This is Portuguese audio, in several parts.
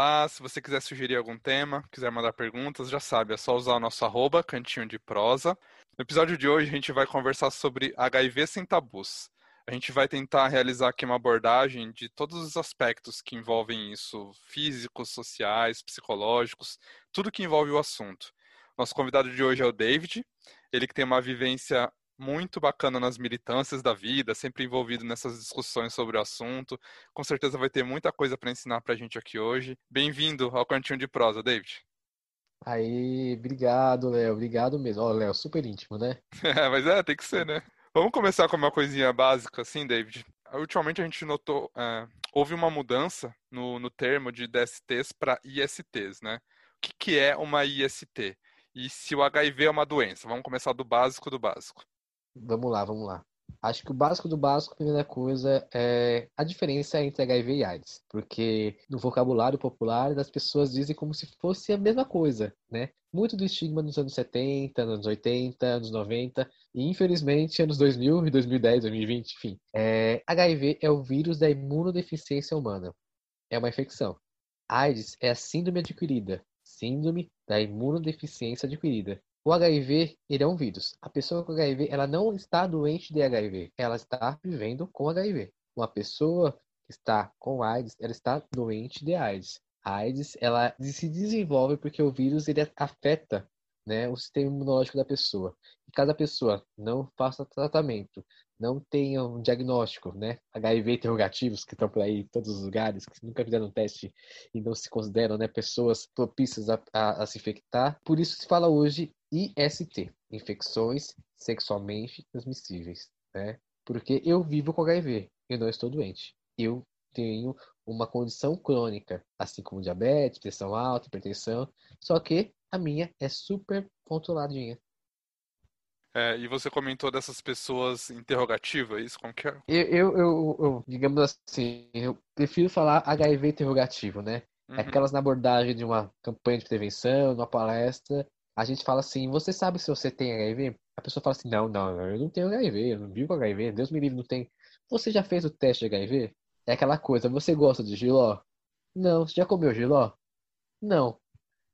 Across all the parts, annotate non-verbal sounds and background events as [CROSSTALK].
Olá, se você quiser sugerir algum tema, quiser mandar perguntas, já sabe, é só usar o nosso arroba, cantinho de prosa. No episódio de hoje a gente vai conversar sobre HIV sem tabus. A gente vai tentar realizar aqui uma abordagem de todos os aspectos que envolvem isso, físicos, sociais, psicológicos, tudo que envolve o assunto. Nosso convidado de hoje é o David, ele que tem uma vivência muito bacana nas militâncias da vida, sempre envolvido nessas discussões sobre o assunto. Com certeza vai ter muita coisa para ensinar para a gente aqui hoje. Bem-vindo ao Cantinho de Prosa, David. Aí, obrigado, Léo. Obrigado mesmo. Ó, Léo, super íntimo, né? É, [LAUGHS] mas é, tem que ser, né? Vamos começar com uma coisinha básica, assim, David. Ultimamente a gente notou, é, houve uma mudança no, no termo de DSTs para ISTs, né? O que, que é uma IST? E se o HIV é uma doença? Vamos começar do básico do básico. Vamos lá, vamos lá. Acho que o básico do básico, a primeira coisa, é a diferença entre HIV e AIDS. Porque no vocabulário popular, as pessoas dizem como se fosse a mesma coisa, né? Muito do estigma nos anos 70, anos 80, anos 90 e, infelizmente, anos 2000 e 2010, 2020, enfim. É, HIV é o vírus da imunodeficiência humana. É uma infecção. AIDS é a síndrome adquirida. Síndrome da imunodeficiência adquirida. O HIV, ele é um vírus. A pessoa com HIV, ela não está doente de HIV, ela está vivendo com HIV. Uma pessoa que está com AIDS, ela está doente de AIDS. A AIDS, ela se desenvolve porque o vírus ele afeta né, o sistema imunológico da pessoa. Cada pessoa não faça tratamento, não tenha um diagnóstico, né, HIV interrogativos que estão por aí em todos os lugares, que nunca fizeram teste e não se consideram, né, pessoas propícias a, a, a se infectar. Por isso se fala hoje IST, infecções sexualmente transmissíveis, né? Porque eu vivo com HIV, eu não estou doente. Eu tenho uma condição crônica, assim como diabetes, pressão alta, hipertensão, só que a minha é super controladinha. É, e você comentou dessas pessoas interrogativas, isso como que é? Eu, eu, eu, eu, digamos assim, eu prefiro falar HIV interrogativo, né? Uhum. Aquelas na abordagem de uma campanha de prevenção, numa palestra, a gente fala assim, você sabe se você tem HIV? A pessoa fala assim, não, não, eu não tenho HIV, eu não vivo com HIV, Deus me livre, não tem. Você já fez o teste de HIV? É aquela coisa, você gosta de giló? Não. Você já comeu giló? Não.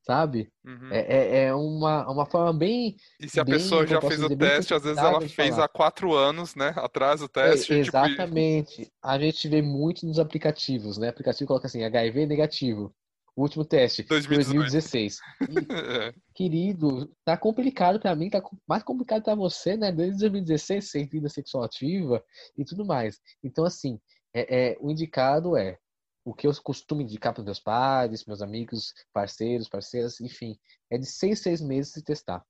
Sabe? Uhum. É, é, é, uma, uma forma bem. E se a bem, pessoa já fez o teste, às vezes ela fez há quatro anos, né? Atrás o teste. É, exatamente. Tipo... A gente vê muito nos aplicativos, né? O aplicativo coloca assim, HIV negativo. O último teste, 2016. é. [LAUGHS] Querido, tá complicado para mim, tá mais complicado para você, né? Desde 2016, sem vida sexual ativa e tudo mais. Então, assim, é, é o indicado é o que eu costumo indicar para meus pais, meus amigos, parceiros, parceiras, enfim, é de seis, seis meses de testar,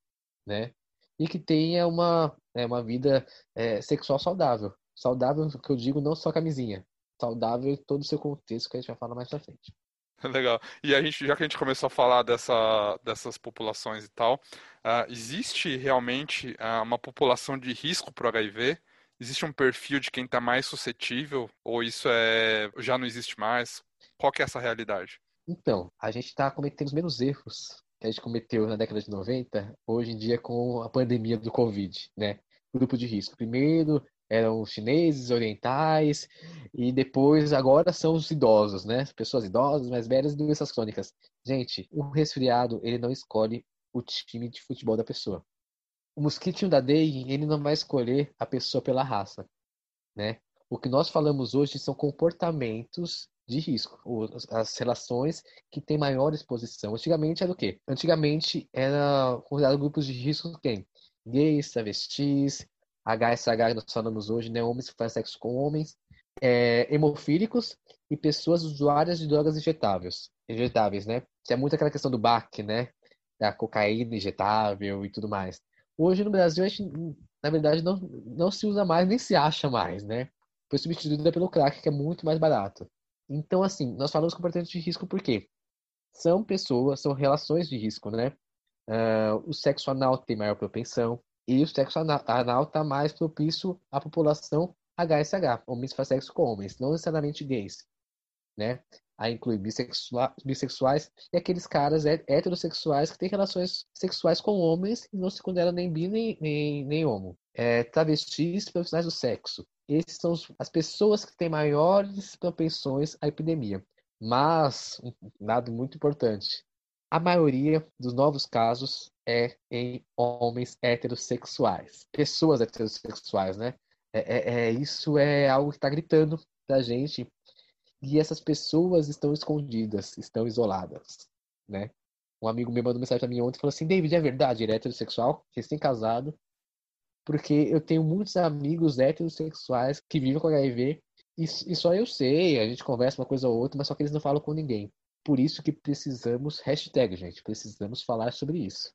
né? E que tenha uma, é, uma vida é, sexual saudável. Saudável, que eu digo, não só camisinha. Saudável em todo o seu contexto, que a gente vai falar mais pra frente. [LAUGHS] Legal. E a gente, já que a gente começou a falar dessa, dessas populações e tal, uh, existe realmente uh, uma população de risco para HIV? Existe um perfil de quem está mais suscetível? Ou isso é já não existe mais? Qual que é essa realidade? Então, a gente está cometendo os menos erros que a gente cometeu na década de 90, hoje em dia com a pandemia do Covid, né? Grupo de risco. Primeiro, eram chineses, orientais, e depois agora são os idosos, né? Pessoas idosas, mais velhas e doenças crônicas. Gente, o resfriado, ele não escolhe o time de futebol da pessoa. O mosquitinho da dengue, ele não vai escolher a pessoa pela raça, né? O que nós falamos hoje são comportamentos de risco, as relações que têm maior exposição. Antigamente era o quê? Antigamente era considerado grupos de risco quem? Gays, travestis, HSH nós falamos hoje, né? Homens que fazem sexo com homens, é, hemofílicos e pessoas usuárias de drogas injetáveis, injetáveis, né? Que é muito aquela questão do BAC, né? Da cocaína injetável e tudo mais. Hoje no Brasil, a gente, na verdade, não, não se usa mais, nem se acha mais, né? Foi substituída pelo crack, que é muito mais barato. Então, assim, nós falamos comportamento de risco por quê? São pessoas, são relações de risco, né? Uh, o sexo anal tem maior propensão e o sexo anal está mais propício à população HSH, homens faz sexo com homens, não necessariamente gays, né? Aí inclui bissexuais e aqueles caras heterossexuais que têm relações sexuais com homens e não se consideram nem bi nem, nem, nem homo. É, travestis profissionais do sexo. Esses são as pessoas que têm maiores propensões à epidemia. Mas, um dado muito importante, a maioria dos novos casos é em homens heterossexuais. Pessoas heterossexuais, né? É, é, é isso é algo que está gritando pra gente. E essas pessoas estão escondidas, estão isoladas, né? Um amigo me mandou mensagem pra mim ontem e falou assim: David, é verdade, ele é heterossexual, recém-casado, porque eu tenho muitos amigos heterossexuais que vivem com HIV e, e, só eu sei, a gente conversa uma coisa ou outra, mas só que eles não falam com ninguém. Por isso que precisamos, hashtag, gente, precisamos falar sobre isso.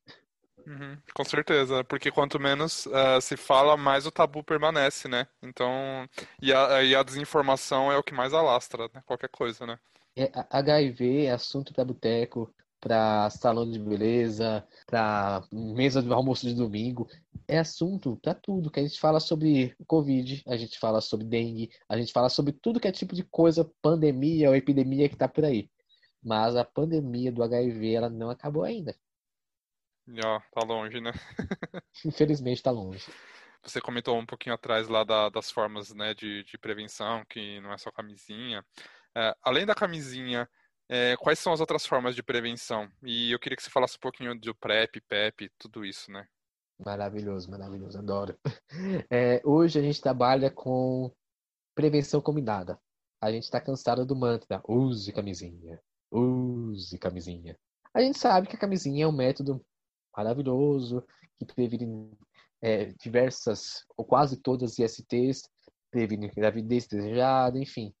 Uhum, com certeza, porque quanto menos uh, se fala, mais o tabu permanece, né? Então, e a, e a desinformação é o que mais alastra, né? Qualquer coisa, né? É, HIV é assunto para boteco, para salão de beleza, para mesa do almoço de domingo. É assunto para tudo, que a gente fala sobre Covid, a gente fala sobre dengue, a gente fala sobre tudo que é tipo de coisa, pandemia ou epidemia que está por aí. Mas a pandemia do HIV ela não acabou ainda. Já, tá longe, né? [LAUGHS] Infelizmente tá longe. Você comentou um pouquinho atrás lá da, das formas né, de, de prevenção, que não é só camisinha. É, além da camisinha, é, quais são as outras formas de prevenção? E eu queria que você falasse um pouquinho do PrEP, PEP, tudo isso, né? Maravilhoso, maravilhoso, adoro. [LAUGHS] É, hoje a gente trabalha com prevenção combinada. A gente está cansado do mantra, use camisinha, use camisinha. A gente sabe que a camisinha é um método maravilhoso que previne é, diversas, ou quase todas as ISTs, previne gravidez desejada, enfim.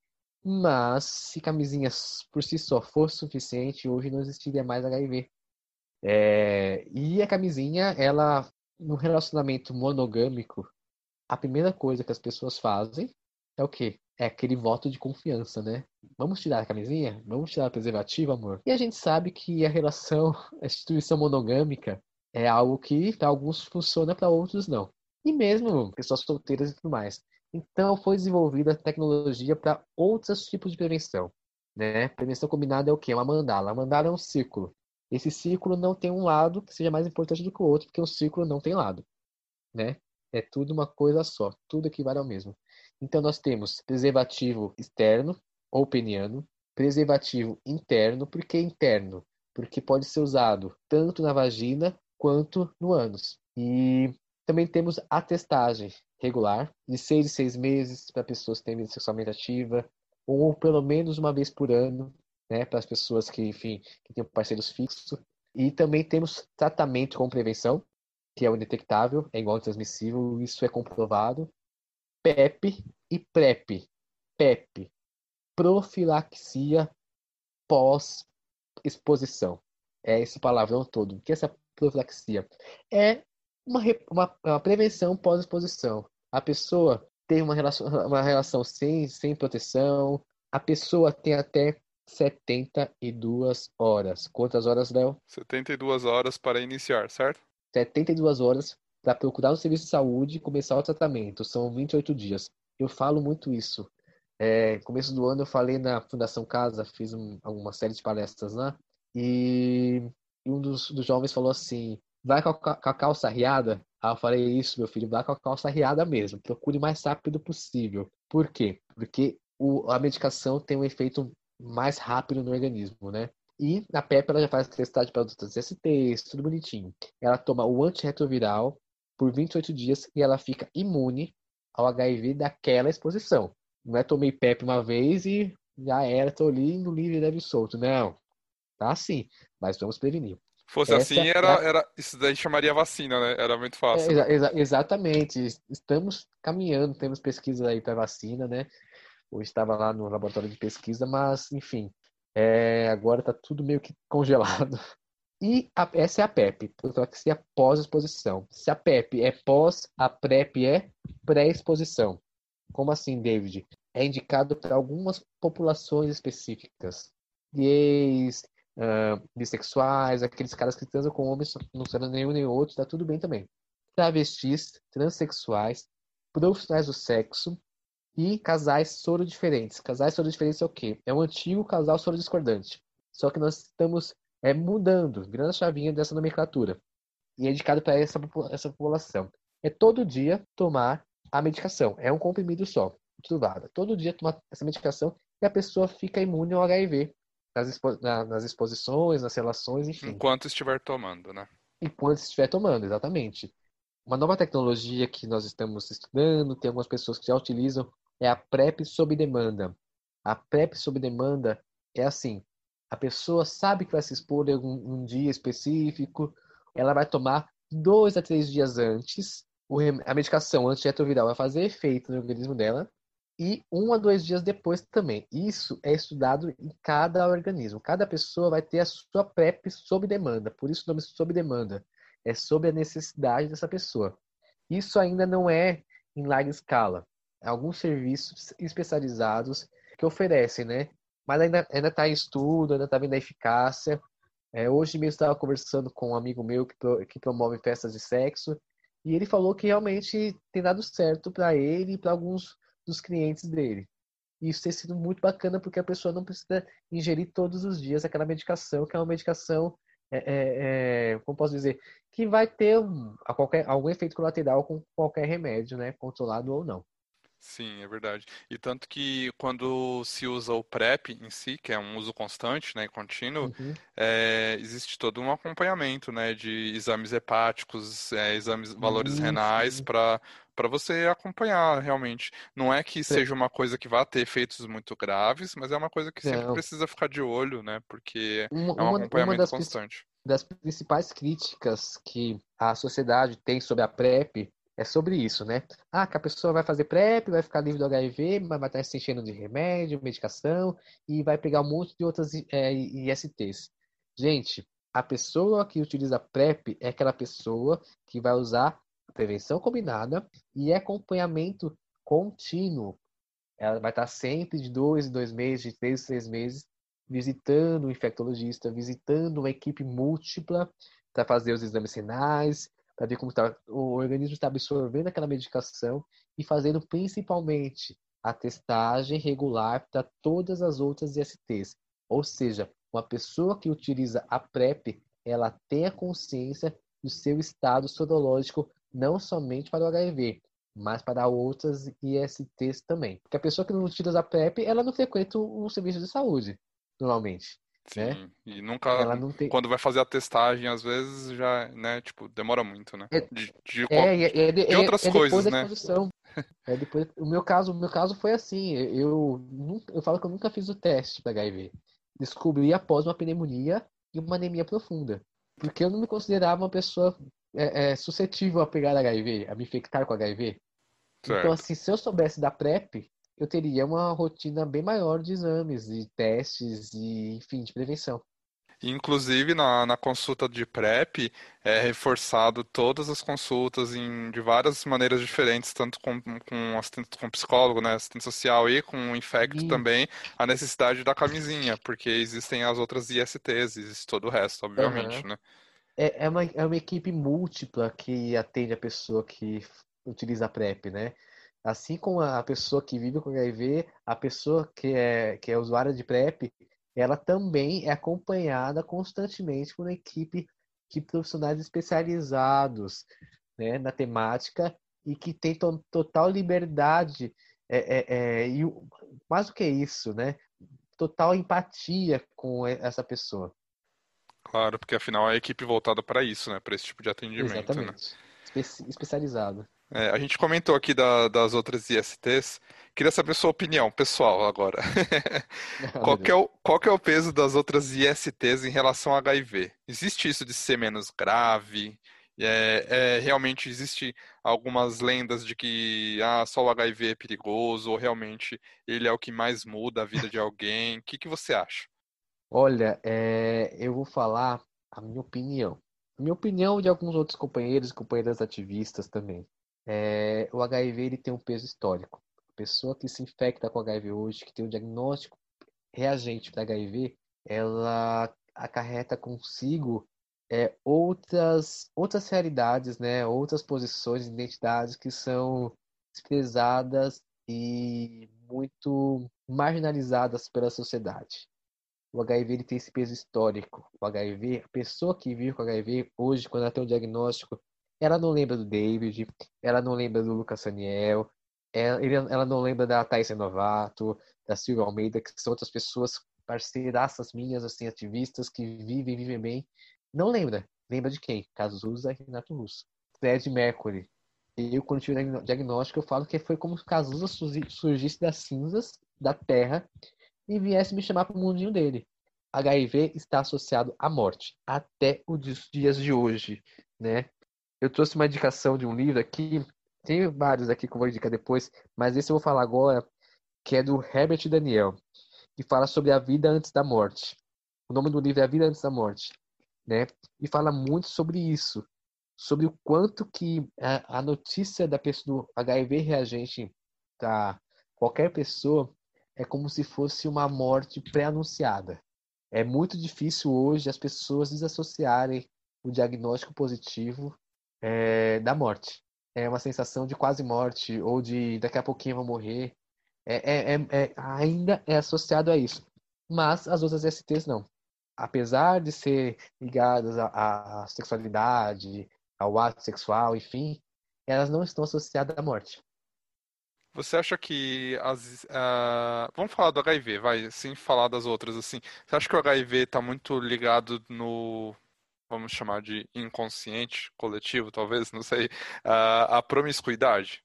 Mas se camisinhas por si só fosse suficiente, hoje não existiria mais HIV. É, e a camisinha, ela, no relacionamento monogâmico, a primeira coisa que as pessoas fazem é o quê? É aquele voto de confiança, né? Vamos tirar a camisinha? Vamos tirar a preservativa, amor? E a gente sabe que a relação, a instituição monogâmica é algo que para alguns funciona, para outros não. E mesmo pessoas solteiras e tudo mais. Então foi desenvolvida tecnologia para outros tipos de prevenção. Né? Prevenção combinada é o quê? Uma mandala. A mandala é um círculo. Esse círculo não tem um lado que seja mais importante do que o outro, porque um círculo não tem lado. Né? É tudo uma coisa só, tudo equivale ao mesmo. Então nós temos preservativo externo ou peniano, preservativo interno, por que interno? Porque pode ser usado tanto na vagina quanto no ânus. E também temos a testagem regular, de seis em seis meses, para pessoas que têm vida sexualmente ativa, ou pelo menos uma vez por ano, né, para as pessoas que, enfim, que têm parceiros fixos. E também temos tratamento com prevenção, que é o indetectável, é igual ao transmissível, isso é comprovado. PEP e PrEP. PEP, profilaxia pós-exposição. É esse palavrão todo. O que é essa profilaxia? É uma, uma, uma prevenção pós-exposição. A pessoa tem uma relação, uma relação sem, sem proteção, a pessoa tem até 72 horas. Quantas horas, Léo? 72 horas para iniciar, certo? 72 horas para procurar um serviço de saúde e começar o tratamento. São 28 dias. Eu falo muito isso. É, começo do ano eu falei na Fundação Casa, fiz um, uma série de palestras lá, e, um dos, dos jovens falou assim: vai com a, com a calça riada? Aí eu falei: isso, meu filho, vai com a calça riada mesmo. Procure o mais rápido possível. Por quê? Porque o, a medicação tem um efeito mais rápido no organismo, né? E a PEP ela já faz testagem para outras STs, tudo bonitinho. Ela toma o antirretroviral por 28 dias e ela fica imune ao HIV daquela exposição. Não é tomei PEP uma vez e já era, tô ali no livre deve solto. Não. Tá assim, mas vamos prevenir. Fosse Essa assim, era, é... era, isso daí chamaria vacina, né? Era muito fácil. É, exa exatamente. Estamos caminhando, temos pesquisa aí para vacina, né? Hoje estava lá no laboratório de pesquisa, mas, enfim, é, agora está tudo meio que congelado. E a, essa é a PEP, profilaxia pós-exposição. Se a PEP é pós, a PrEP é pré-exposição. Como assim, David? É indicado para algumas populações específicas. Gays, uh, bissexuais, aqueles caras que transam com homens, não sendo nenhum nem outro, tá tudo bem também. Travestis, transexuais, profissionais do sexo e casais soro diferentes. Casais soro diferentes é o quê? É um antigo casal soro discordante. Só que nós estamos é, mudando, virando a chavinha dessa nomenclatura. E é indicado para essa, essa população. É todo dia tomar a medicação. É um comprimido só, truvada. Todo dia tomar essa medicação e a pessoa fica imune ao HIV nas, expo na, nas exposições, nas relações, enfim. Enquanto estiver tomando, né? Enquanto estiver tomando, exatamente. Uma nova tecnologia que nós estamos estudando, tem algumas pessoas que já utilizam, é a PrEP sob demanda. A PrEP sob demanda é assim: a pessoa sabe que vai se expor em um, um dia específico, ela vai tomar dois a três dias antes, a medicação antirretroviral vai fazer efeito no organismo dela, e um a dois dias depois também. Isso é estudado em cada organismo. Cada pessoa vai ter a sua PrEP sob demanda, por isso o nome sob demanda. É sobre a necessidade dessa pessoa. Isso ainda não é em larga escala. Alguns serviços especializados que oferecem, né? Mas ainda está em estudo, ainda está vendo a eficácia. É, hoje mesmo estava conversando com um amigo meu que, pro, que promove festas de sexo e ele falou que realmente tem dado certo para ele e para alguns dos clientes dele. E isso tem sido muito bacana porque a pessoa não precisa ingerir todos os dias aquela medicação, que é uma medicação, é, é, é, como posso dizer, que vai ter um, qualquer, algum efeito colateral com qualquer remédio, né, controlado ou não. Sim, é verdade. E tanto que quando se usa o PrEP em si, que é um uso constante, né, contínuo, uhum. é, existe todo um acompanhamento, né, de exames hepáticos, é, exames, valores uhum. renais para para você acompanhar realmente. Não é que seja uma coisa que vá ter efeitos muito graves, mas é uma coisa que sempre Não. precisa ficar de olho, né, porque uma, é um acompanhamento das, constante. Das principais críticas que a sociedade tem sobre a PrEP é sobre isso, né? Ah, que a pessoa vai fazer PrEP, vai ficar livre do HIV, mas vai estar se enchendo de remédio, medicação e vai pegar um monte de outras é, ISTs. Gente, a pessoa que utiliza PrEP é aquela pessoa que vai usar prevenção combinada e acompanhamento contínuo. Ela vai estar sempre de dois em dois meses, de três em três meses, visitando o infectologista, visitando uma equipe múltipla para fazer os exames renais, para ver como tá, o organismo está absorvendo aquela medicação e fazendo principalmente a testagem regular para todas as outras ISTs. Ou seja, uma pessoa que utiliza a PrEP, ela tem a consciência do seu estado sorológico não somente para o HIV, mas para outras ISTs também. Porque a pessoa que não utiliza a PrEP, ela não frequenta o serviço de saúde, normalmente. Sim, né? e nunca, tem... quando vai fazer a testagem, às vezes já, né, tipo, demora muito, né? É, de, de, é, é, é, de outras é coisas, né? É depois, o meu caso, o meu caso foi assim, eu, eu falo que eu nunca fiz o teste para HIV. Descobri após uma pneumonia e uma anemia profunda. Porque eu não me considerava uma pessoa é, é, suscetível a pegar HIV, a me infectar com HIV. Então, certo. Então, assim, se eu soubesse da PrEP, eu teria uma rotina bem maior de exames e testes e, enfim, de prevenção. Inclusive, na, na consulta de PrEP, é reforçado todas as consultas em, de várias maneiras diferentes, tanto com, com assistente com psicólogo, né, assistente social e com o infecto também, a necessidade da camisinha, porque existem as outras ISTs, existe todo o resto, obviamente, uhum. né? É, é, uma, é uma equipe múltipla que atende a pessoa que utiliza a PrEP, né? Assim como a pessoa que vive com HIV, a pessoa que é, que é usuária de PrEP, ela também é acompanhada constantemente por uma equipe de profissionais especializados né, na temática e que tem to total liberdade é, é, é, e mais do que isso, né? Total empatia com essa pessoa. Claro, porque afinal é a equipe voltada para isso, né? Para esse tipo de atendimento. Né? Exatamente. Né? Espe especializado. É, a gente comentou aqui da, das outras ISTs. Queria saber sua opinião pessoal agora. [LAUGHS] qual, é o, qual é o peso das outras ISTs em relação ao HIV? Existe isso de ser menos grave? É, é, realmente existe algumas lendas de que ah, só o HIV é perigoso ou realmente ele é o que mais muda a vida de alguém? O que, que você acha? Olha, é, eu vou falar a minha opinião. A minha opinião de alguns outros companheiros e companheiras ativistas também. É, o HIV ele tem um peso histórico. A pessoa que se infecta com HIV hoje, que tem um diagnóstico reagente para HIV, ela acarreta consigo é, outras outras realidades, né? Outras posições, identidades que são desprezadas e muito marginalizadas pela sociedade. O HIV ele tem esse peso histórico. O HIV, a pessoa que vive com HIV hoje, quando ela tem um diagnóstico, ela não lembra do David, ela não lembra do Lucas Saniel, ela, ela não lembra da Thais Novato, da Silvia Almeida, que são outras pessoas parceiraças minhas, assim, ativistas que vivem, vivem bem. Não lembra. Lembra de quem? Cazuza e Renato Russo. Fred Mercury. Eu, quando tive o diagnóstico, eu falo que foi como se Cazuza surgisse das cinzas da terra e viesse me chamar para o mundinho dele. HIV está associado à morte até os dias de hoje, né? Eu trouxe uma indicação de um livro aqui, tem vários aqui que eu vou indicar depois, mas esse eu vou falar agora, que é do Herbert Daniel, que fala sobre a vida antes da morte. O nome do livro é A Vida Antes da Morte, né? E fala muito sobre isso, sobre o quanto que a, a notícia da pessoa do HIV reagente para qualquer pessoa é como se fosse uma morte pré-anunciada. É muito difícil hoje as pessoas desassociarem o diagnóstico positivo é, da morte. É uma sensação de quase morte ou de daqui a pouquinho eu vou morrer. É, é, é, é ainda é associado a isso. Mas as outras STs não. Apesar de ser ligadas à, à sexualidade, ao ato sexual, enfim, elas não estão associadas à morte. Você acha que as. Uh, vamos falar do HIV, vai, sem falar das outras, assim. Você acha que o HIV está muito ligado no. Vamos chamar de inconsciente coletivo, talvez, não sei, uh, a promiscuidade?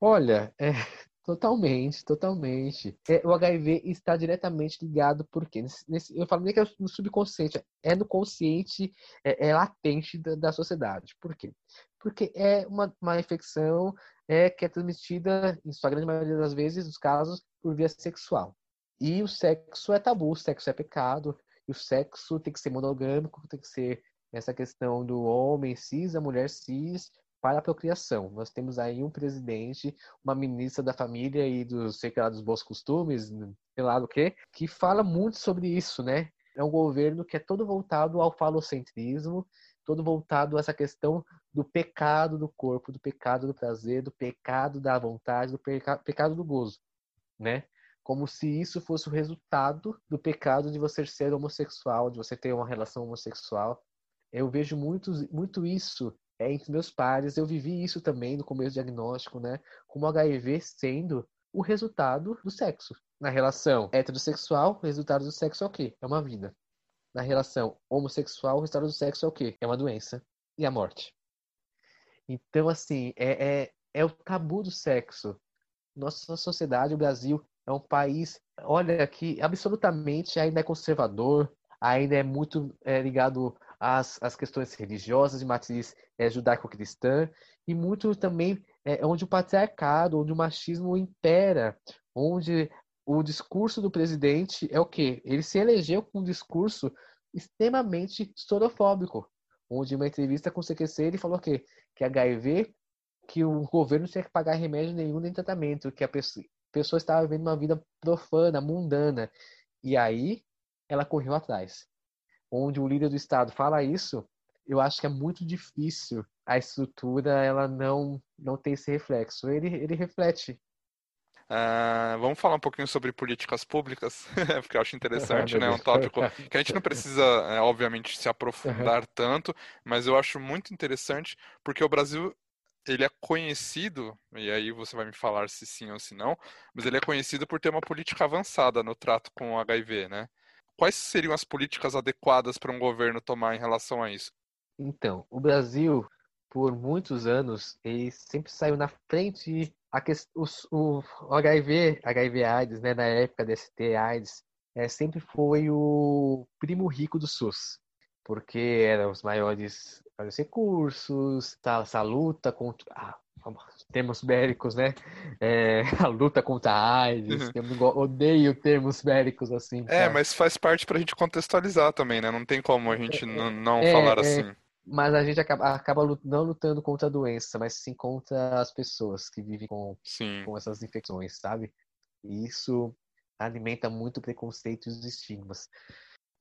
Olha, é, [LAUGHS] Totalmente, totalmente. É, o HIV está diretamente ligado, porque nesse, eu falo nem que é no subconsciente, é no consciente, é, é latente da, da, sociedade. Por quê? Porque é uma, uma infecção é, que é transmitida, em sua grande maioria das vezes, nos casos, por via sexual. E o sexo é tabu, o sexo é pecado, o sexo tem que ser monogâmico, tem que ser essa questão do homem cis, a mulher cis, para a procriação. Nós temos aí um presidente, uma ministra da família e dos, sei lá, dos bons costumes, sei lá do que, que fala muito sobre isso, né? É um governo que é todo voltado ao falocentrismo, todo voltado a essa questão do pecado do corpo, do pecado do prazer, do pecado da vontade, do peca pecado do gozo, né? Como se isso fosse o resultado do pecado de você ser homossexual, de você ter uma relação homossexual. Eu vejo muito, muito isso é, entre meus pares. Eu vivi isso também no começo do diagnóstico, né? Como HIV sendo o resultado do sexo. Na relação heterossexual, o resultado do sexo é o quê? É uma vida. Na relação homossexual, o resultado do sexo é o quê? É uma doença. E a morte. Então, assim, é, é, é o tabu do sexo. Nossa sociedade, o Brasil, é um país, olha, que absolutamente ainda é conservador, ainda é muito é, ligado as, as questões religiosas de matriz é, judaico-cristã e muito também é, onde o patriarcado, onde o machismo impera, onde o discurso do presidente é o quê? Ele se elegeu com um discurso extremamente sorofóbico, onde em uma entrevista com o CQC ele falou que que HIV, que o governo tinha que pagar remédio nenhum nem tratamento, que a pessoa, pessoa estava vivendo uma vida profana, mundana. E aí ela correu atrás onde o líder do Estado fala isso, eu acho que é muito difícil a estrutura ela não, não ter esse reflexo. Ele, ele reflete. Uh, vamos falar um pouquinho sobre políticas públicas, [LAUGHS] porque eu acho interessante, né? É um tópico que a gente não [LAUGHS] precisa, é, obviamente, se aprofundar tanto, mas eu acho muito interessante porque o Brasil ele é conhecido, e aí você vai me falar se sim ou se não, mas ele é conhecido por ter uma política avançada no trato com o HIV, né? quais seriam as políticas adequadas para um governo tomar em relação a isso? Então, o Brasil, por muitos anos, ele sempre saiu na frente. A que, o, o HIV, HIV AIDS, né, na época da ST AIDS, é, sempre foi o primo rico do SUS, porque eram os maiores, maiores recursos, tá, essa luta contra. Ah, termos bélicos, né? É, [LAUGHS] a luta contra a AIDS, uhum. odeio termos bélicos assim. É, mas faz parte pra gente contextualizar também, né? Não tem como a gente é, não é, falar é, assim. Mas a gente acaba, acaba não lutando contra a doença, mas sim contra as pessoas que vivem com, com essas infecções, sabe? E isso alimenta muito preconceitos e estigmas.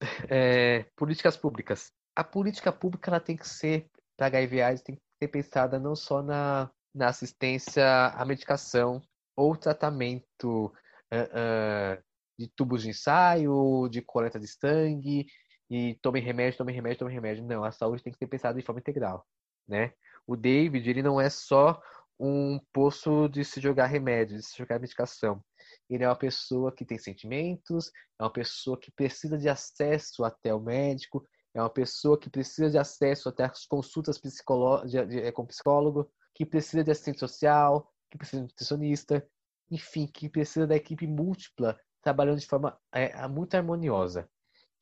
[LAUGHS] É, políticas públicas. A política pública ela tem que ser, para HIV AIDS, tem que ser pensada não só na, na assistência à medicação ou tratamento uh, uh, de tubos de ensaio, de coleta de sangue, e tome remédio, tome remédio, tome remédio. Não, a saúde tem que ser pensada de forma integral, né? O David, ele não é só um poço de se jogar remédio, de se jogar medicação. Ele é uma pessoa que tem sentimentos, é uma pessoa que precisa de acesso até o médico, é uma pessoa que precisa de acesso até as consultas de, de, é, com psicólogo, que precisa de assistente social, que precisa de nutricionista, enfim, que precisa da equipe múltipla trabalhando de forma é, muito harmoniosa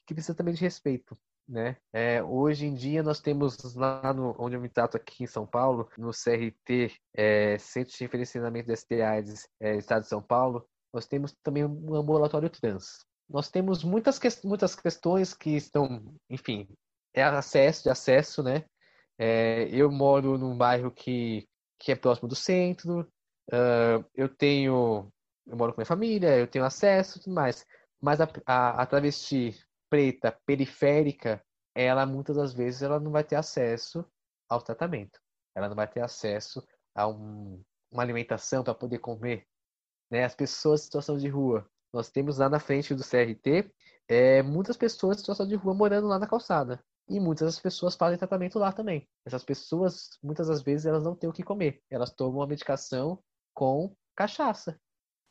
que precisa também de respeito. Né? É, hoje em dia nós temos lá no, onde eu me trato aqui em São Paulo, no CRT, é, Centro de Referenciamento de STIs, é, Estado de São Paulo, nós temos também um ambulatório trans. Nós temos muitas, que, muitas questões que estão, enfim, é acesso, de acesso, né? É, eu moro num bairro que, que é próximo do centro, uh, eu tenho, eu moro com minha família, eu tenho acesso e tudo mais. Mas a, a, a travesti preta periférica, ela muitas das vezes ela não vai ter acesso ao tratamento. Ela não vai ter acesso a um, uma alimentação para poder comer. Né? As pessoas em situação de rua. Nós temos lá na frente do CRT é, muitas pessoas em situação de rua morando lá na calçada. E muitas das pessoas fazem tratamento lá também. Essas pessoas, muitas das vezes, elas não têm o que comer. Elas tomam a medicação com cachaça.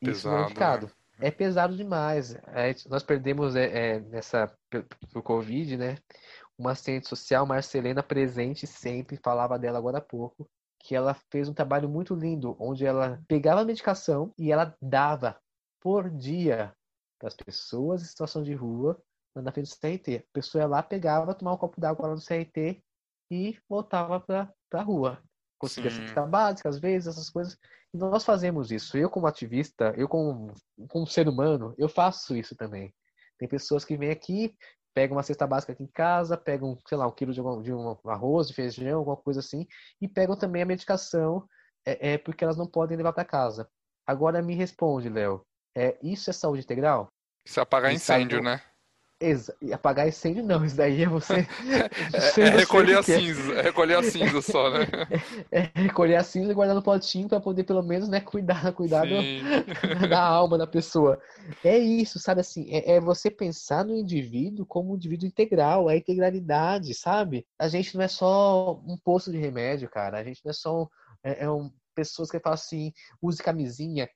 Isso não é indicado. Né? é pesado demais. É, nós perdemos é, é, nessa pro Covid, né? Uma assistente social, Marcelena, presente sempre, falava dela agora há pouco, que ela fez um trabalho muito lindo, onde ela pegava a medicação e ela dava por dia para as pessoas em situação de rua na frente do CRT. A pessoa ia lá, pegava, tomava um copo d'água lá no CRT e voltava para a rua. Conseguia cesta básica, às vezes, essas coisas. E nós fazemos isso. Eu, como ativista, eu, como, como ser humano, eu faço isso também. Tem pessoas que vêm aqui, pegam uma cesta básica aqui em casa, pegam, sei lá, um quilo de, um, de um arroz, de feijão, alguma coisa assim, e pegam também a medicação, é, é porque elas não podem levar para casa. Agora me responde, Léo, é, isso é saúde integral? Isso é apagar incêndio, né? Exa apagar incêndio não, isso daí é você. [LAUGHS] é, é recolher a cinza, é recolher a cinza só, né? [LAUGHS] É, é, recolher a cinza e guardar no potinho para poder pelo menos, né, cuidar, cuidar do, [LAUGHS] da alma da pessoa. É isso, sabe assim, é, é, você pensar no indivíduo como um indivíduo integral, é a integralidade, sabe? A gente não é só um poço de remédio, cara. A gente não é só um, é, é um, pessoas que falam assim, use camisinha.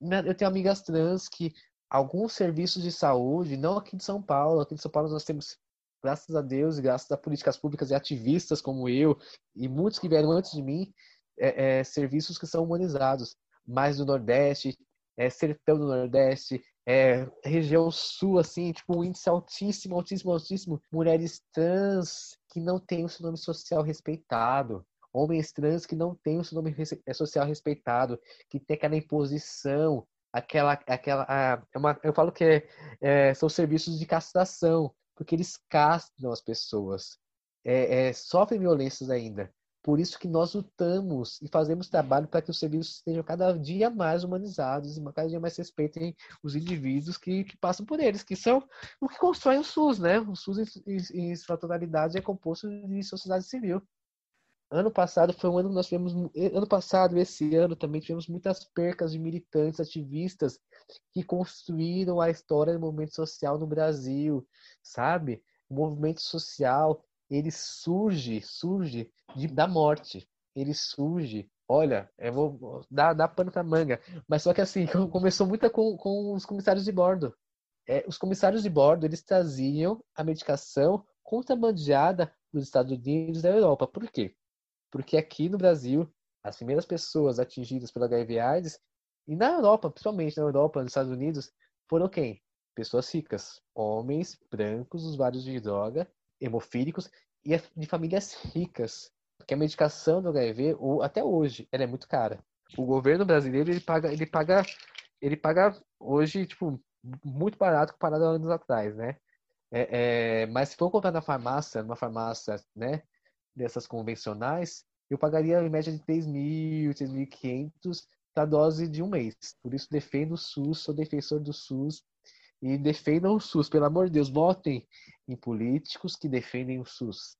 Eu tenho amigas trans que alguns serviços de saúde, não aqui de São Paulo, aqui de São Paulo nós temos, graças a Deus graças a políticas públicas e ativistas como eu e muitos que vieram antes de mim, é, é, serviços que são humanizados. Mais do Nordeste, é, sertão do Nordeste, é, região sul, assim, tipo, um índice altíssimo, altíssimo, altíssimo. Mulheres trans que não têm o seu nome social respeitado. Homens trans que não têm o seu nome é, social respeitado, que tem aquela imposição aquela, aquela, é uma, eu falo que é, é, são serviços de castração, porque eles castram as pessoas, é, é, sofrem violências ainda. Por isso que nós lutamos e fazemos trabalho para que os serviços estejam cada dia mais humanizados e cada dia mais respeitem os indivíduos que, que passam por eles, que são o que constrói o SUS, né? O SUS, em, em, em sua totalidade, é composto de sociedade civil. Ano passado foi um ano que nós tivemos, ano passado, esse ano também tivemos muitas percas de militantes, ativistas que construíram a história do movimento social no Brasil, sabe? O movimento social, ele surge, surge de, da morte. Ele surge, olha, eu vou dar, dar pano pra manga. Mas só que assim, [LAUGHS] começou muito com, com os comissários de bordo. É, os comissários de bordo, eles traziam a medicação contrabandeada dos Estados Unidos e da Europa. Por quê? Porque aqui no Brasil, as primeiras pessoas atingidas pela HIV AIDS, e na Europa, principalmente na Europa, nos Estados Unidos, foram quem? Pessoas ricas, homens brancos, usuários de droga, hemofílicos e de famílias ricas. que a medicação do HIV, ou até hoje, ela é muito cara. O governo brasileiro ele paga, ele paga, ele paga hoje tipo muito barato comparado a anos atrás, né? É, é, mas se for comprar na farmácia, numa farmácia, né, dessas convencionais, eu pagaria em média de 3.000, 3.500 para dose de um mês. Por isso defendo o SUS, sou defensor do SUS e defendam o SUS, pelo amor de Deus, votem em políticos que defendem o SUS.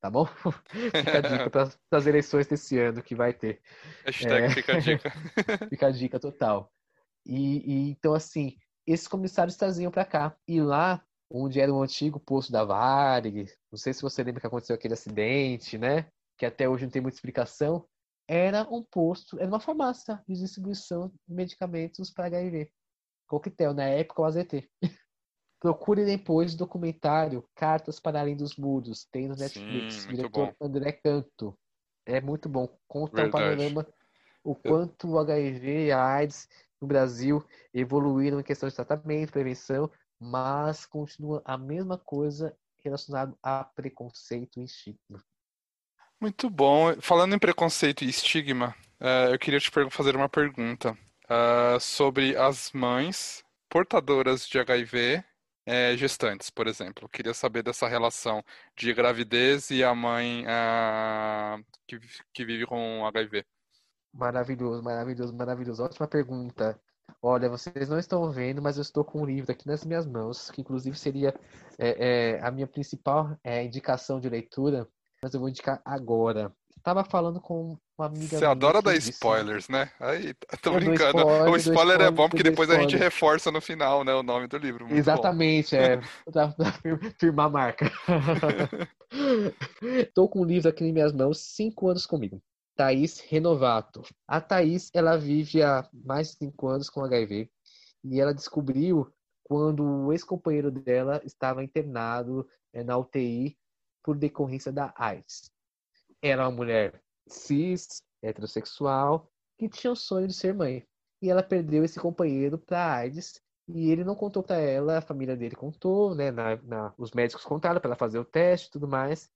Tá bom? [LAUGHS] fica a dica para as eleições desse ano que vai ter. Hashtag é... fica a dica. [LAUGHS] fica a dica total. E, e, então, assim, esses comissários traziam para cá. E lá, onde era o antigo posto da Varig, não sei se você lembra que aconteceu aquele acidente, né? Que até hoje não tem muita explicação. Era um posto, era uma farmácia de distribuição de medicamentos para HIV. Coquetel, na época o AZT. [LAUGHS] Procure depois o documentário Cartas para Além dos Muros, tem no Netflix, Sim, diretor bom. André Canto. É muito bom. Conta o um panorama, o quanto o HIV e a AIDS no Brasil evoluíram em questão de tratamento, prevenção, mas continua a mesma coisa relacionado a preconceito e estigma. Muito bom. Falando em preconceito e estigma, uh, eu queria te fazer uma pergunta uh, sobre as mães portadoras de HIV é, gestantes, por exemplo. Queria saber dessa relação de gravidez e a mãe que, que vive com HIV. Maravilhoso, maravilhoso, maravilhoso. Ótima pergunta. Olha, vocês não estão vendo, mas eu estou com um livro aqui nas minhas mãos, que inclusive seria é, é, a minha principal é, indicação de leitura, mas eu vou indicar agora. Estava falando com uma amiga Você adora dar spoilers, né? Aí, tô brincando. Spoiler, o spoiler, spoiler, é bom porque depois a gente reforça no final, né, o nome do livro. Muito Exatamente, bom. é. [LAUGHS] Pra, firmar a marca. [LAUGHS] Tô com um livro aqui em minhas mãos, cinco anos comigo. Thaís Renovato. A Thaís, ela vive há mais de cinco anos com HIV e ela descobriu quando o ex-companheiro dela estava internado é, na UTI por decorrência da AIDS. Era uma mulher cis, heterossexual, que tinha o sonho de ser mãe. E ela perdeu esse companheiro para AIDS e ele não contou para ela, a família dele contou, né? Na, na, os médicos contaram para ela fazer o teste e tudo mais.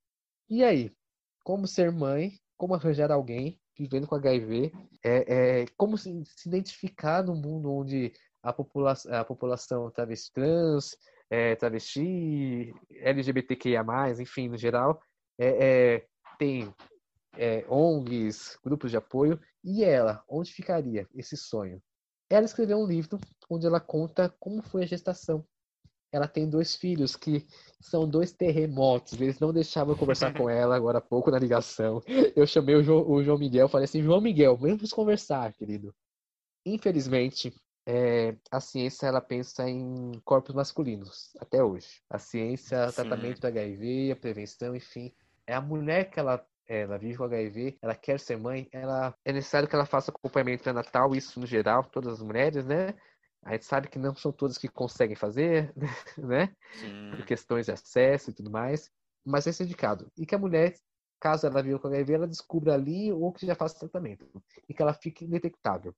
E aí, como ser mãe? Como arranjar alguém vivendo com HIV? É, é como se, se, identificar no mundo onde a, popula a população travesti trans, é, travesti, LGBTQIA+, enfim, no geral, é, é tem é, ONGs, grupos de apoio, e ela, onde ficaria esse sonho? Ela escreveu um livro onde ela conta como foi a gestação. Ela tem dois filhos que são dois terremotos. Eles não deixavam eu conversar com ela agora há pouco na ligação. Eu chamei o, jo, o João Miguel, falei assim: João Miguel, vamos conversar, querido. Infelizmente, é, a ciência ela pensa em corpos masculinos até hoje. A ciência, o tratamento do HIV, a prevenção, enfim, é a mulher que ela ela vive com HIV, ela quer ser mãe, ela é necessário que ela faça acompanhamento pré-natal, isso no geral, todas as mulheres, né? A gente sabe que não são todas que conseguem fazer, [LAUGHS] né? Sim. Por questões de acesso e tudo mais, mas esse é indicado. E que a mulher, caso ela viva com HIV, ela descubra ali ou que já faça tratamento e que ela fique indetectável.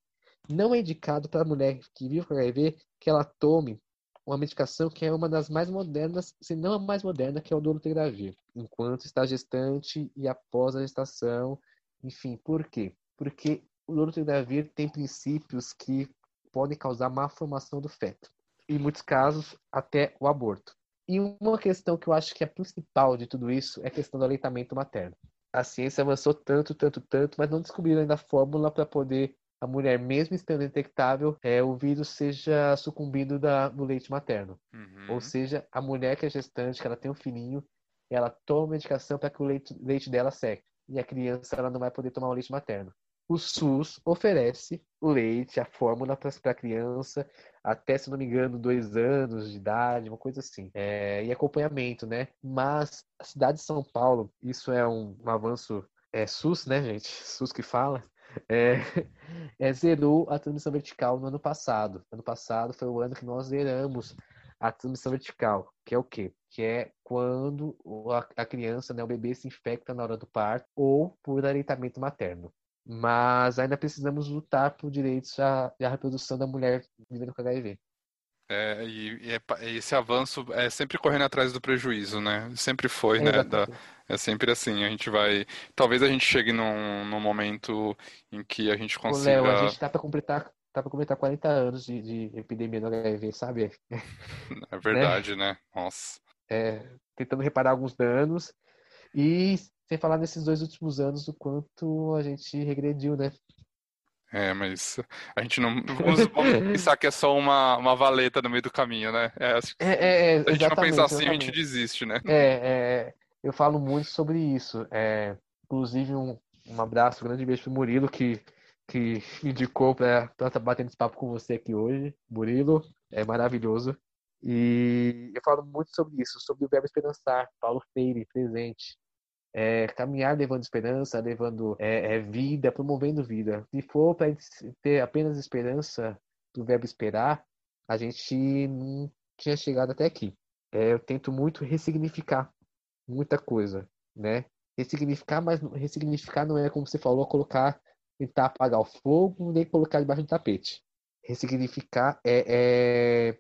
Não é indicado para a mulher que vive com HIV que ela tome uma medicação que é uma das mais modernas, se não a mais moderna, que é o dolutegravir, enquanto está gestante e após a gestação, enfim, por quê? Porque o dolutegravir tem princípios que podem causar má formação do feto, em muitos casos até o aborto. E uma questão que eu acho que é principal de tudo isso é a questão do aleitamento materno. A ciência avançou tanto, tanto, tanto, mas não descobriram ainda a fórmula para poder a mulher, mesmo estando detectável, é, o vírus seja sucumbindo da, do leite materno. Uhum. Ou seja, a mulher que é gestante, que ela tem um filhinho, ela toma medicação para que o leite, leite dela seque. E a criança ela não vai poder tomar o leite materno. O SUS oferece o leite, a fórmula para a criança, até, se não me engano, dois anos de idade, uma coisa assim. É, e acompanhamento, né? Mas a cidade de São Paulo, isso é um, um avanço é SUS, né, gente? SUS que fala é, [LAUGHS] é, zerou a transmissão vertical no ano passado. Ano passado foi o ano que nós zeramos a transmissão vertical, que é o quê? Que é quando a, criança, né, o bebê se infecta na hora do parto ou por aleitamento materno. Mas ainda precisamos lutar por direitos à, à reprodução da mulher vivendo com HIV. É, e, e é esse avanço é sempre correndo atrás do prejuízo, né? Sempre foi, É, né? Da- é sempre assim. A gente vai. Talvez a gente chegue num, num momento em que a gente Ô, Léo, a consiga. gente tá pra completar, tá pra completar 40 anos de, de epidemia do HIV, sabe? É Né? verdade, né? Nossa. É, tentando reparar alguns danos. E sem falar nesses dois últimos anos, o quanto a gente regrediu, né? É, mas a gente não. Vamos, vamos pensar que é só uma, uma valeta no meio do caminho, né? É, É, é, é, a gente não pensar exatamente, assim, a gente exatamente. desiste, né? É, é, eu falo muito sobre isso. É, inclusive, um, um abraço, um grande beijo pro Murilo, que, que [LAUGHS] indicou para estar batendo esse papo com você aqui hoje. Murilo, é maravilhoso. E eu falo muito sobre isso, sobre o verbo esperançar, Paulo Freire, presente. É, caminhar levando esperança, levando é, é, vida, promovendo vida. Se for para ter apenas esperança do verbo esperar, a gente não tinha chegado até aqui. É, eu tento muito ressignificar muita coisa, né? Ressignificar, mas ressignificar não é como você falou, colocar, tentar apagar o fogo, nem colocar debaixo do tapete. Ressignificar é, é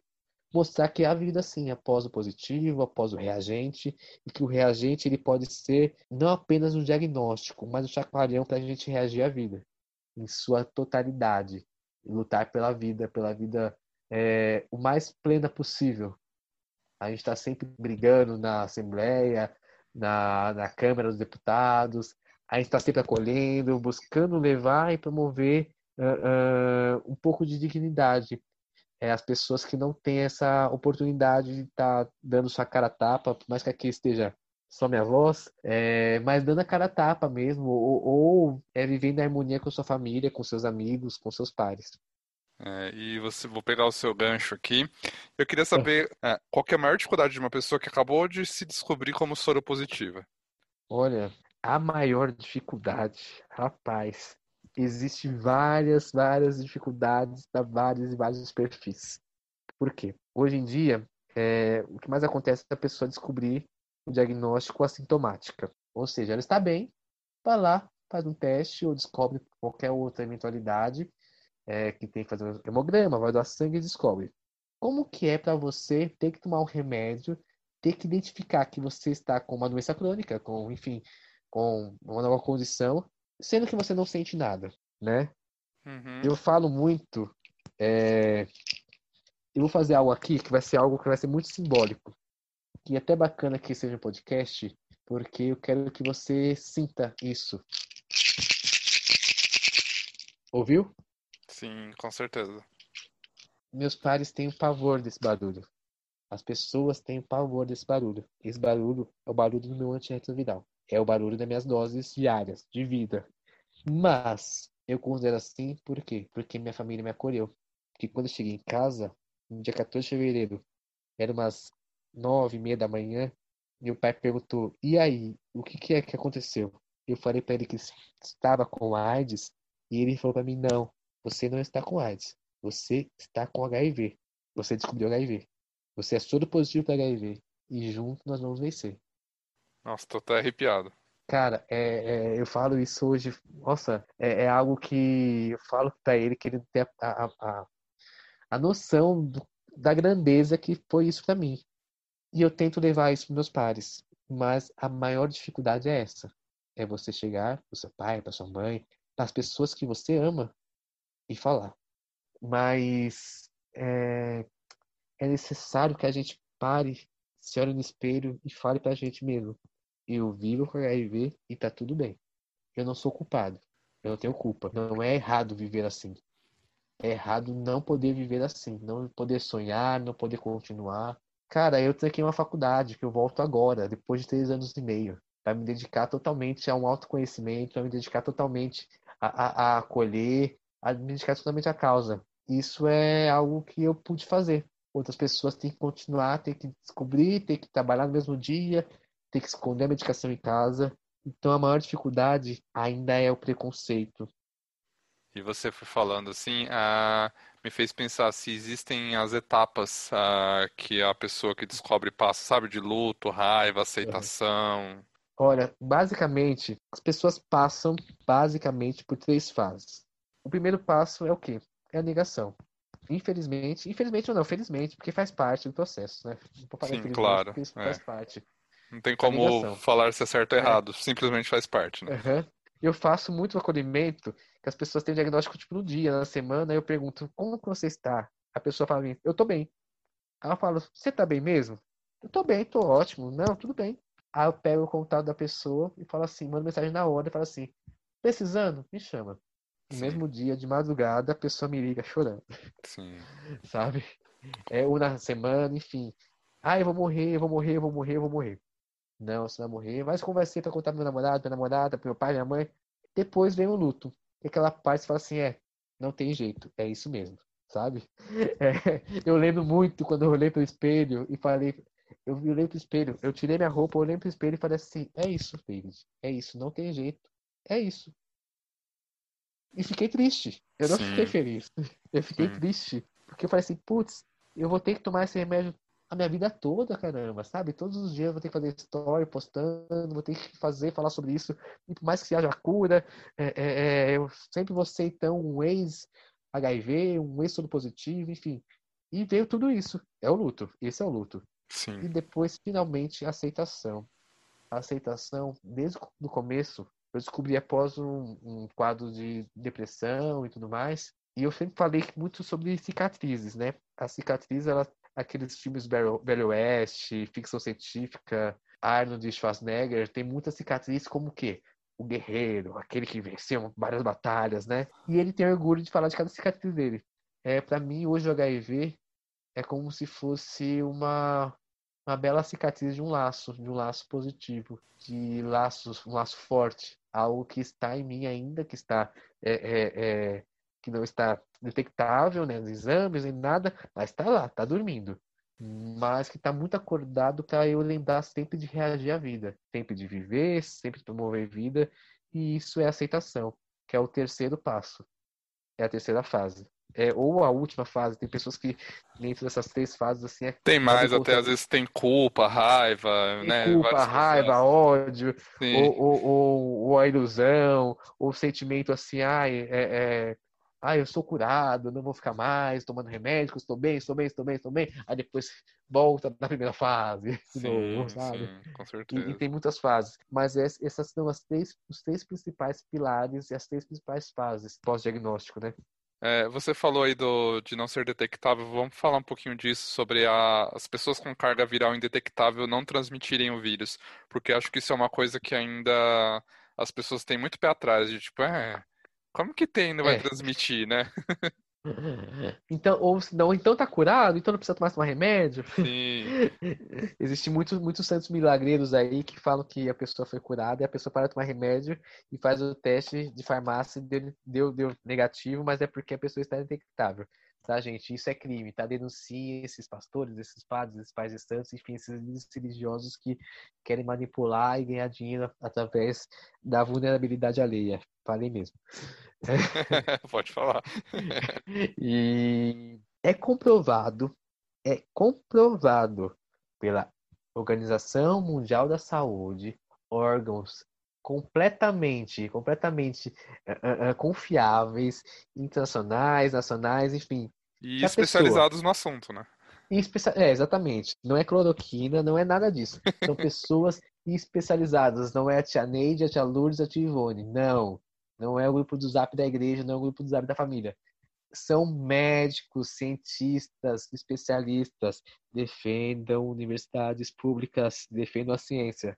mostrar que há vida sim após o positivo, após o reagente, e que o reagente ele pode ser não apenas um diagnóstico, mas um chacoalhão para a gente reagir à vida em sua totalidade, e lutar pela vida, pela vida é, o mais plena possível. A gente está sempre brigando na Assembleia, na, na Câmara dos Deputados, a gente está sempre acolhendo, buscando levar e promover uh, uh, um pouco de dignidade é, as pessoas que não têm essa oportunidade de estar tá dando sua cara a tapa, por mais que aqui esteja só minha voz, é, mas dando a cara a tapa mesmo, ou, ou é, vivendo em harmonia com sua família, com seus amigos, com seus pares. É, e você, vou pegar o seu gancho aqui. Eu queria saber é, qual que é a maior dificuldade de uma pessoa que acabou de se descobrir como soropositiva. Olha, a maior dificuldade, rapaz, existe várias, várias dificuldades para vários e vários perfis. Por quê? Hoje em dia, é, o que mais acontece é a pessoa descobrir o diagnóstico assintomática. Ou seja, ela está bem, vai lá, faz um teste ou descobre qualquer outra eventualidade é, que tem que fazer um hemograma, vai doar sangue e descobre. Como que é para você ter que tomar um remédio, ter que identificar que você está com uma doença crônica, com, enfim, com uma nova condição, sendo que você não sente nada, né? Uhum. Eu falo muito. É... Eu vou fazer algo aqui que vai ser algo que vai ser muito simbólico. Que é até bacana que seja um podcast, porque eu quero que você sinta isso. Ouviu? Sim, com certeza. Meus pares têm o pavor desse barulho. As pessoas têm o pavor desse barulho. Esse barulho é o barulho do meu antirretroviral. É o barulho das minhas doses diárias de vida. Mas eu considero assim por quê? Porque minha família me acolheu. Porque quando eu cheguei em casa, no dia 14 de fevereiro, era umas nove e meia da manhã, meu pai perguntou: E aí, o que, que é que aconteceu? Eu falei para ele que estava com AIDS e ele falou para mim: Não, você não está com AIDS. Você está com HIV. Você descobriu HIV. Você é soro positivo para HIV. E junto nós vamos vencer. Nossa, tô até arrepiado. Cara, é, é, eu falo isso hoje. Nossa, é, é algo que eu falo para ele que ele tem a, a, a, a noção do, da grandeza que foi isso para mim. E eu tento levar isso para meus pares. Mas a maior dificuldade é essa: é você chegar para seu pai, para sua mãe, para as pessoas que você ama e falar. Mas é, é necessário que a gente pare, se olhe no espelho e fale para a gente mesmo. Eu vivo com HIV e tá tudo bem. Eu não sou culpado. Eu não tenho culpa. Não é errado viver assim. É errado não poder viver assim. Não poder sonhar, não poder continuar. Cara, eu tranquei uma faculdade que eu volto agora, depois de três anos e meio, para me dedicar totalmente a um autoconhecimento, para me dedicar totalmente a, a, a acolher, a me dedicar totalmente à causa. Isso é algo que eu pude fazer. Outras pessoas têm que continuar, têm que descobrir, têm que trabalhar no mesmo dia, ter que esconder a medicação em casa. Então a maior dificuldade ainda é o preconceito. E você foi falando assim, ah, me fez pensar se existem as etapas ah, que a pessoa que descobre passa, sabe, de luto, raiva, aceitação. Olha, basicamente, as pessoas passam basicamente por três fases. O primeiro passo é o quê? É a negação. infelizmente, infelizmente ou não, felizmente, porque faz parte do processo, né? Sim, claro. É. faz parte. Não tem como falar se é certo ou é. errado, simplesmente faz parte, né? Uhum. Eu faço muito acolhimento que as pessoas têm diagnóstico tipo no dia, na semana, eu pergunto, como que você está? A pessoa fala, eu tô bem. Ela fala, você tá bem mesmo? Eu tô bem, tô ótimo. Não, tudo bem. Aí eu pego o contato da pessoa e falo assim, mando mensagem na hora e falo assim, precisando, me chama. No Sim. mesmo dia, de madrugada, a pessoa me liga chorando. Sim. [LAUGHS] Sabe? É, ou na semana, enfim. Ah, eu vou morrer, eu vou morrer, eu vou morrer, eu vou morrer. Não, você vai morrer. Mas conversei pra contar pro meu namorado, minha namorada, pro meu pai, minha mãe. Depois vem o luto. E aquela parte fala assim, é, não tem jeito, é isso mesmo, sabe? [LAUGHS] É, eu lembro muito quando eu olhei pro espelho e falei, eu olhei pro espelho, eu tirei minha roupa, olhei pro espelho e falei assim, é isso, David, é isso, não tem jeito, é isso. E fiquei triste. Eu não Sim. fiquei feliz. [LAUGHS] Eu fiquei Sim. triste. Porque eu falei assim, putz, eu vou ter que tomar esse remédio a minha vida toda, caramba, sabe? Todos os dias eu vou ter que fazer story, postando, vou ter que fazer, falar sobre isso. E por mais que haja cura, é, é, é, eu sempre vou ser, então, um ex-HIV, um ex-soro positivo, enfim. E veio tudo isso. É o luto. Esse é o luto. Sim. E depois, finalmente, a aceitação. A aceitação, desde o começo, eu descobri após um, um, quadro de depressão e tudo mais. E eu sempre falei muito sobre cicatrizes, né? A cicatriz, ela, aqueles filmes Velho Oeste, ficção científica, Arnold Schwarzenegger, tem muita cicatriz como o quê? O guerreiro, aquele que venceu várias batalhas, né? E ele tem orgulho de falar de cada cicatriz dele. É, para mim, hoje o HIV é como se fosse uma uma bela cicatriz de um laço, de um laço positivo, de laços, um laço forte, algo que está em mim ainda, que está é, é, é, que não está detectável, né, nos exames nem nada, mas está lá, está dormindo, mas que está muito acordado para eu lembrar sempre de reagir à vida, sempre de viver, sempre de promover vida, e isso é aceitação, que é o terceiro passo, é a terceira fase é, ou a última fase. Tem pessoas que dentro dessas três fases assim é tem mais até às vezes tem culpa, raiva, tem né? Culpa, raiva, ódio, ou, ou, ou, ou, a ilusão, ou o sentimento assim, ai, é, é, ai, eu sou curado, não vou ficar mais tomando remédio, estou bem, estou bem, estou bem, estou bem. Aí depois volta na primeira fase, [LAUGHS] sim, novo, sabe? Sim, com certeza. E, e, tem muitas fases, mas essas são as três, os três principais pilares e as três principais fases pós-diagnóstico, né? É, você falou aí do, de não ser detectável, vamos falar um pouquinho disso, sobre a, as pessoas com carga viral indetectável não transmitirem o vírus, porque acho que isso é uma coisa que ainda as pessoas têm muito pé atrás, de tipo, é, como que tem não vai é. transmitir, né? [LAUGHS] Então, ou não, então tá curado, então não precisa mais tomar remédio. Sim. [LAUGHS] Existem muitos, muitos santos milagreiros aí que falam que a pessoa foi curada e a pessoa para de tomar remédio e faz o teste de farmácia e deu, deu, deu negativo, mas é porque a pessoa está indetectável. Tá, gente? Isso é crime, tá? Denunciem esses pastores, esses padres, esses pais de santos, enfim, esses religiosos que querem manipular e ganhar dinheiro através da vulnerabilidade alheia. Falei mesmo. [LAUGHS] Pode falar. [LAUGHS] e é comprovado, é comprovado pela Organização Mundial da Saúde, órgãos completamente, completamente uh, uh, confiáveis, internacionais, nacionais, enfim. E especializados pessoa... no assunto, né? É, exatamente. Não é cloroquina, não é nada disso. São [LAUGHS] pessoas especializadas. Não é a tia Neide, a tia Lourdes, a tia Ivone. Não. Não é o grupo do zap da igreja, não é o grupo do zap da família. São médicos, cientistas, especialistas, defendam universidades públicas, defendam a ciência,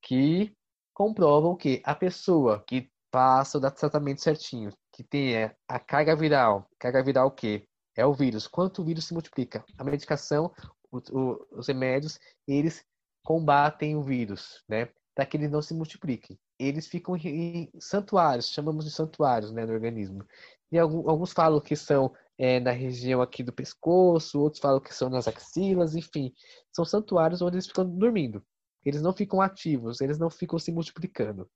que comprovam que a pessoa que passa o tratamento certinho, que tem a carga viral, carga viral o quê? É o vírus. Quanto o vírus se multiplica? A medicação, o, o, os remédios, eles combatem o vírus, né? Para que ele não se multiplique eles ficam em santuários, chamamos de santuários né, no organismo. E alguns falam que são é, na região aqui do pescoço, outros falam que são nas axilas, enfim. São santuários onde eles ficam dormindo. Eles não ficam ativos, eles não ficam se multiplicando.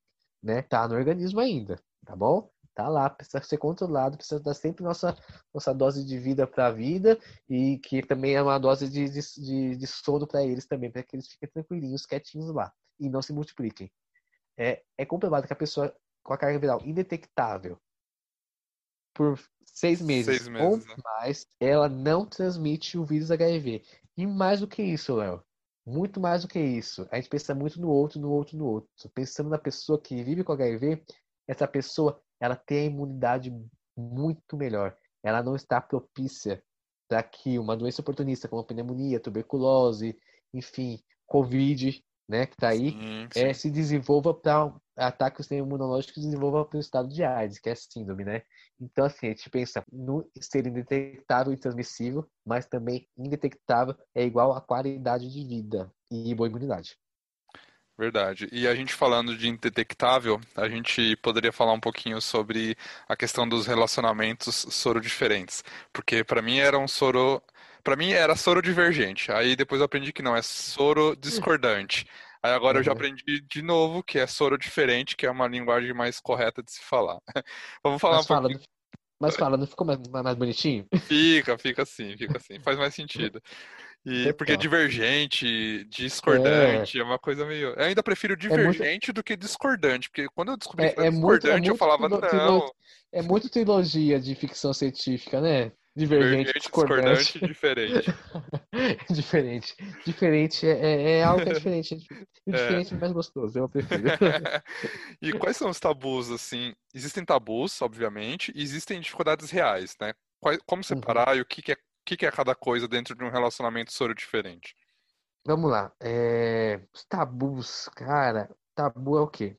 Né? Tá no organismo ainda, tá bom? Tá lá, precisa ser controlado, precisa dar sempre nossa, nossa dose de vida para a vida e que também é uma dose de, de, de sono para eles também, para que eles fiquem tranquilinhos, quietinhos lá e não se multipliquem é, é comprovado que a pessoa com a carga viral indetectável por seis meses, Seis meses, ou né? mais, ela não transmite o vírus HIV. E mais do que isso, Léo, muito mais do que isso. A gente pensa muito no outro, no outro, no outro. Pensando na pessoa que vive com HIV, essa pessoa, ela tem a imunidade muito melhor. Ela não está propícia para que uma doença oportunista, como a pneumonia, tuberculose, enfim, Covid, né, que está aí, Sim, é, sim. se desenvolva para ataque ao sistema imunológico, se desenvolva para o estado de AIDS, que é síndrome, né? Então, assim, a gente pensa no ser indetectável e transmissível, mas também indetectável é igual a qualidade de vida e boa imunidade. Verdade. E a gente falando de indetectável, a gente poderia falar um pouquinho sobre a questão dos relacionamentos soro diferentes, porque para mim era um soro, para mim era soro divergente. Aí depois eu aprendi que não, é soro discordante. Aí agora eu já Uhum. aprendi de novo que é soro diferente, que é uma linguagem mais correta de se falar. [LAUGHS] Vamos falar um Mas fala, pouquinho. mas fala, não ficou mais, mais bonitinho? [LAUGHS] Fica, fica assim, fica assim. Faz mais sentido. E porque tá. divergente, É, discordante, é uma coisa meio. Eu ainda prefiro é muito, divergente do que discordante, porque quando eu descobri que era é, é muito, é discordante, eu muito, falava, trilo- trilo- não, é muito trilogia de ficção científica, né? Divergente, divergente, discordante. discordante, diferente. [LAUGHS] Diferente. Diferente é, é, é algo que é diferente. E É. diferente é mais gostoso, eu prefiro. [LAUGHS] E quais são os tabus, assim? Existem tabus, obviamente, e existem dificuldades reais, né? Quais- como Uhum. separar e o que que é, que que é cada coisa dentro de um relacionamento soro diferente? Vamos lá. É, os tabus, cara, tabu é o quê?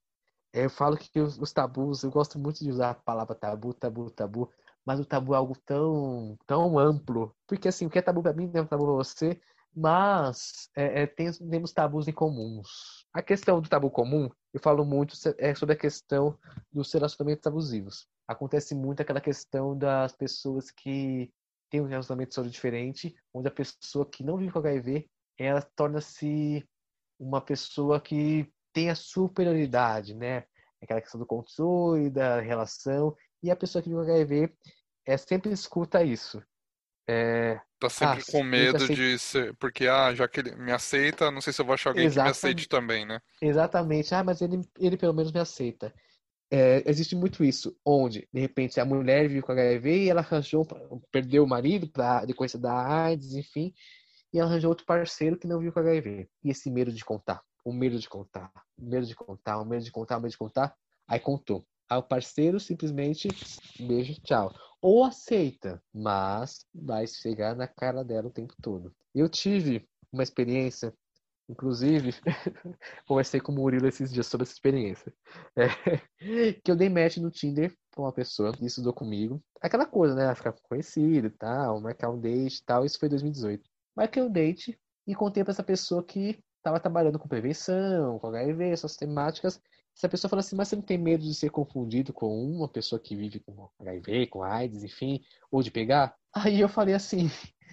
É, Eu falo que os, os tabus, eu gosto muito de usar a palavra tabu, tabu, tabu, mas o tabu é algo tão, tão amplo. Porque assim, o que é tabu pra mim não é tabu pra você, mas é, é, tem, temos tabus em comuns. A questão do tabu comum, eu falo muito é sobre a questão dos relacionamentos abusivos. Acontece muito aquela questão das pessoas que têm um relacionamento soro diferente, onde a pessoa que não vive com HIV, ela torna-se uma pessoa que tem a superioridade, né? Aquela questão do controle, da relação, e a pessoa que vive com HIV é, sempre escuta isso. É, Tá ah, sempre com ele te medo aceita. de ser, porque, ah, já que ele me aceita, não sei se eu vou achar alguém que me aceite Exatamente. também, né? Exatamente. Ah, mas ele, ele pelo menos me aceita. É, existe muito isso, onde, de repente, a mulher vive com HIV e ela arranjou, perdeu o marido para decorrência da AIDS, enfim, e ela arranjou outro parceiro que não vive com HIV. E esse medo de contar, o medo de contar, o medo de contar, o medo de contar, o medo de contar, aí contou. Aí o parceiro simplesmente beijo, tchau. Ou aceita, mas vai chegar na cara dela o tempo todo. Eu tive uma experiência, inclusive, [LAUGHS] conversei com o Murilo esses dias sobre essa experiência. [LAUGHS] É, que eu dei match no Tinder com uma pessoa que estudou comigo. Aquela coisa, né? Ficar conhecido e tal, marcar um date e tal. Isso foi em 2018. Marquei um date e contei pra essa pessoa que estava trabalhando com prevenção, com HIV, essas temáticas. Essa pessoa falou assim, mas você não tem medo de ser confundido com uma pessoa que vive com HIV, com AIDS, enfim, ou de pegar? Aí eu falei assim,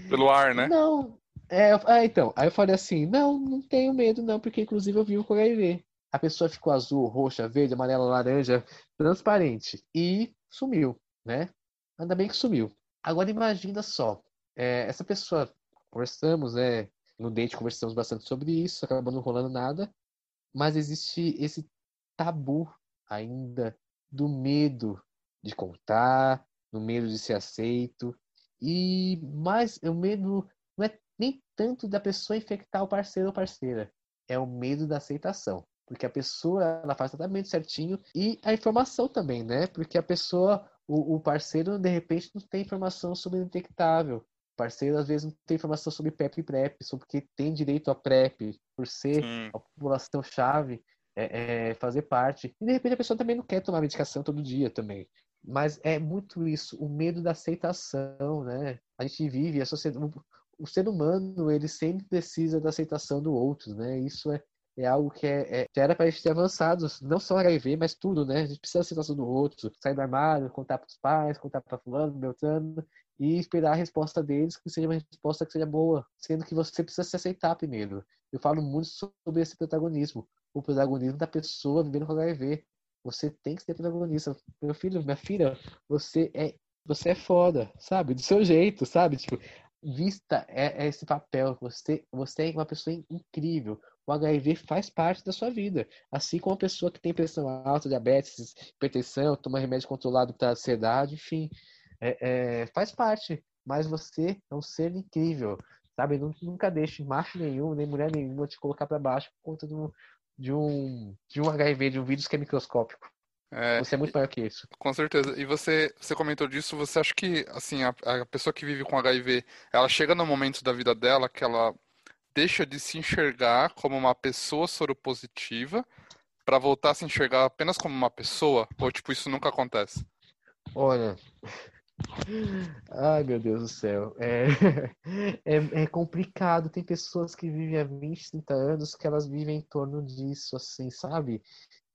Pelo ar, né? não. É, ah, então. Aí eu falei assim, não, não tenho medo não, porque inclusive eu vivo com HIV. A pessoa ficou azul, roxa, verde, amarela, laranja, transparente e sumiu, né? Ainda bem que sumiu. Agora imagina só, é, essa pessoa, conversamos, né? No date conversamos bastante sobre isso, acabou não rolando nada, mas existe esse tabu ainda do medo de contar, do medo de ser aceito e mais o medo não é nem tanto da pessoa infectar o parceiro ou parceira, é o medo da aceitação. Porque a pessoa ela faz tratamento certinho e a informação também, né? Porque a pessoa, o, o parceiro, de repente, não tem informação sobre o indetectável. O parceiro, às vezes, não tem informação sobre PrEP e PrEP, sobre que tem direito a PrEP, por ser Sim. a população-chave, é, é, fazer parte. E, de repente, a pessoa também não quer tomar medicação todo dia também. Mas é muito isso, o medo da aceitação, né? A gente vive, a sociedade, o, ser humano, ele sempre precisa da aceitação do outro, né? Isso é, é algo que é, é, era para a gente ter avançado, não só HIV, mas tudo, né? A gente precisa da aceitação do outro, sair do armário, contar para os pais, contar para fulano, beltrano, e esperar a resposta deles que seja uma resposta que seja boa, sendo que você precisa se aceitar primeiro. Eu falo muito sobre esse protagonismo, o protagonismo da pessoa vivendo com HIV. Você tem que ser protagonista. Meu filho, minha filha, você é, você é foda, sabe? Do seu jeito, sabe? Tipo, vista é, é esse papel. Você, você é uma pessoa incrível. o HIV faz parte da sua vida. Assim como a pessoa que tem pressão alta, diabetes, hipertensão, toma remédio controlado para ansiedade, enfim, é, é, faz parte. Mas você é um ser incrível, sabe? Nunca deixe macho nenhum, nem mulher nenhuma te colocar para baixo por conta um, de um, de um HIV, de um vírus que é microscópico. É, você é muito maior que isso. Com certeza. E você, você comentou disso, você acha que, assim, a, a pessoa que vive com HIV, ela chega no momento da vida dela que ela deixa de se enxergar como uma pessoa soropositiva para voltar a se enxergar apenas como uma pessoa? Ou, tipo, isso nunca acontece? Olha. Ai, meu Deus do céu. É, [LAUGHS] é, é, complicado. Tem pessoas que vivem há 20, 30 anos que elas vivem em torno disso, assim, sabe?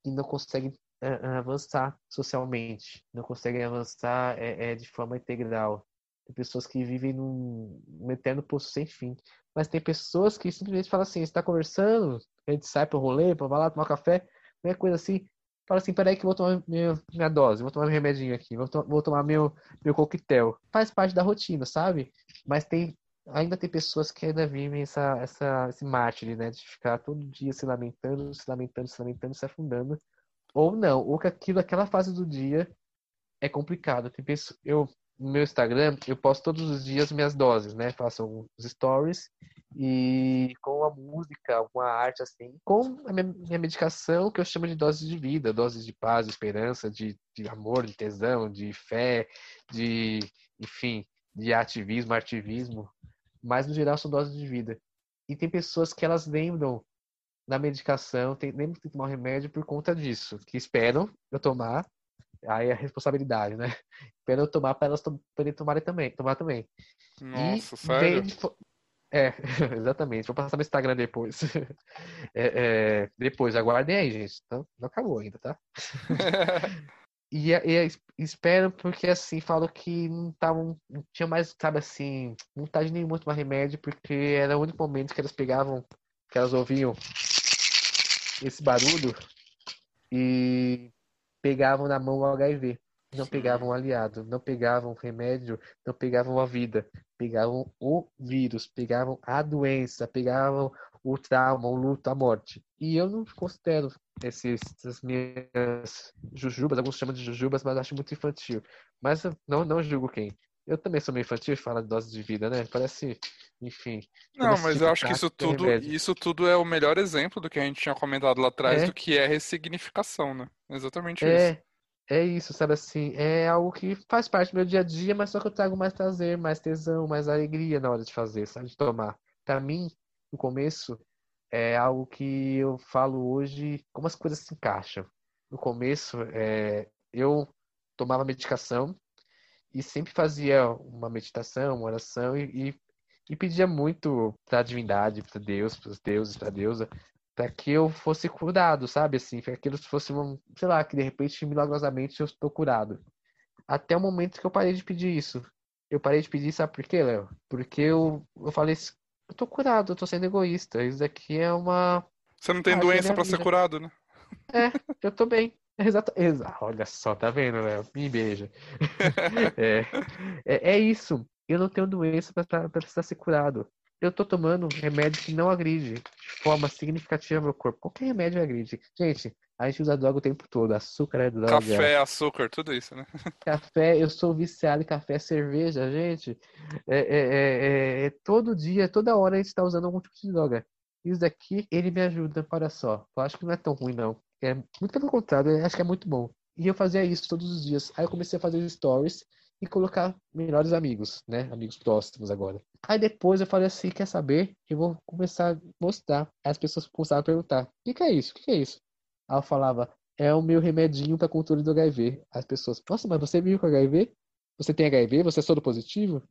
E não conseguem uh, avançar socialmente, não conseguem avançar é, é, de forma integral. Tem pessoas que vivem num, num eterno poço sem fim. Mas tem pessoas que simplesmente falam assim: está conversando, a gente sai para o rolê, para lá tomar café, qualquer coisa assim. Fala assim: peraí, que eu vou tomar minha, minha dose, vou tomar meu remedinho aqui, vou, to vou tomar meu, meu coquetel. Faz parte da rotina, sabe? Mas tem ainda tem pessoas que ainda vivem essa, essa, esse mártir, né? De ficar todo dia se lamentando, se lamentando, se lamentando, se afundando ou não, ou que aquilo, aquela fase do dia é complicado. Tem pessoa, eu no meu Instagram, eu posto todos os dias minhas doses, né? Faço uns stories e com a música, alguma arte assim, com a minha, minha medicação que eu chamo de doses de vida, doses de paz, de esperança, de, de amor, de tesão, de fé, de, enfim, de ativismo, ativismo, mas no geral são doses de vida. E tem pessoas que elas lembram na medicação, tem, nem tem que tomar remédio por conta disso, que esperam eu tomar, aí é a responsabilidade, né? [LAUGHS] Esperam eu tomar para elas poderem tomar também, tomar também. Nossa, e sério? De... É, [LAUGHS] exatamente. Vou passar no Instagram depois. [LAUGHS] É, é, depois, aguardem aí, gente. Não, não acabou ainda, tá? [LAUGHS] e, e espero porque, assim, falo que não, tavam, não tinha mais, sabe assim, vontade nenhuma de tomar remédio, porque era o único momento que elas pegavam, que elas ouviam esse barulho e pegavam na mão o HIV. Não pegavam o aliado, não pegavam remédio, não pegavam a vida, pegavam o vírus, pegavam a doença, pegavam o trauma, o luto, a morte. E eu não considero esses, essas minhas jujubas, alguns chamam de jujubas, mas acho muito infantil. Mas não, não julgo quem. Eu também sou meio infantil e falo de dose de vida, né? Parece, enfim. Não, mas eu acho que isso tudo, isso tudo é o melhor exemplo do que a gente tinha comentado lá atrás, é. do que é ressignificação, né? Exatamente é. isso. É isso, sabe assim? É algo que faz parte do meu dia a dia, mas só que eu trago mais prazer, mais tesão, mais alegria na hora de fazer, sabe? De tomar. Para mim, no começo, é algo que eu falo hoje, como as coisas se encaixam. No começo, é, eu tomava medicação, e sempre fazia uma meditação, uma oração e, e, e pedia muito para a divindade, para Deus, para os deuses, para a deusa, para que eu fosse curado, sabe? Assim, para que aquilo fosse, um, sei lá, que de repente, milagrosamente, eu estou curado. Até o momento que eu parei de pedir isso. Eu parei de pedir, sabe por quê, Léo? Porque eu, eu falei assim, eu tô curado, eu tô sendo egoísta. Isso daqui é uma. Você não tem doença para ser curado, né? É, eu tô bem. [LAUGHS] Exato, exato. Olha só, tá vendo, Léo? Me beija. [LAUGHS] é, é, é, isso. Eu não tenho doença para precisar ser curado. Eu tô tomando remédio que não agride de forma significativa meu corpo. Qualquer remédio agride. Gente, a gente usa droga o tempo todo. Açúcar é droga. Café, açúcar, tudo isso, né? [LAUGHS] Café, eu sou viciado em café, cerveja, gente. É, é, é, é, todo dia, toda hora a gente tá usando algum tipo de droga. Isso daqui, ele me ajuda, olha só. Eu acho que não é tão ruim, não. É, muito pelo contrário, eu acho que é muito bom. E eu fazia isso todos os dias. Aí eu comecei a fazer stories e colocar melhores amigos, né? Amigos próximos agora. Aí depois eu falei assim, quer saber? Eu vou começar a mostrar. Aí as pessoas começaram a perguntar, o que, que é isso? O que, que é isso? Aí eu falava, é o meu remedinho para controle do HIV. As pessoas, nossa, mas você viu com HIV? Você tem HIV? Você é soro positivo?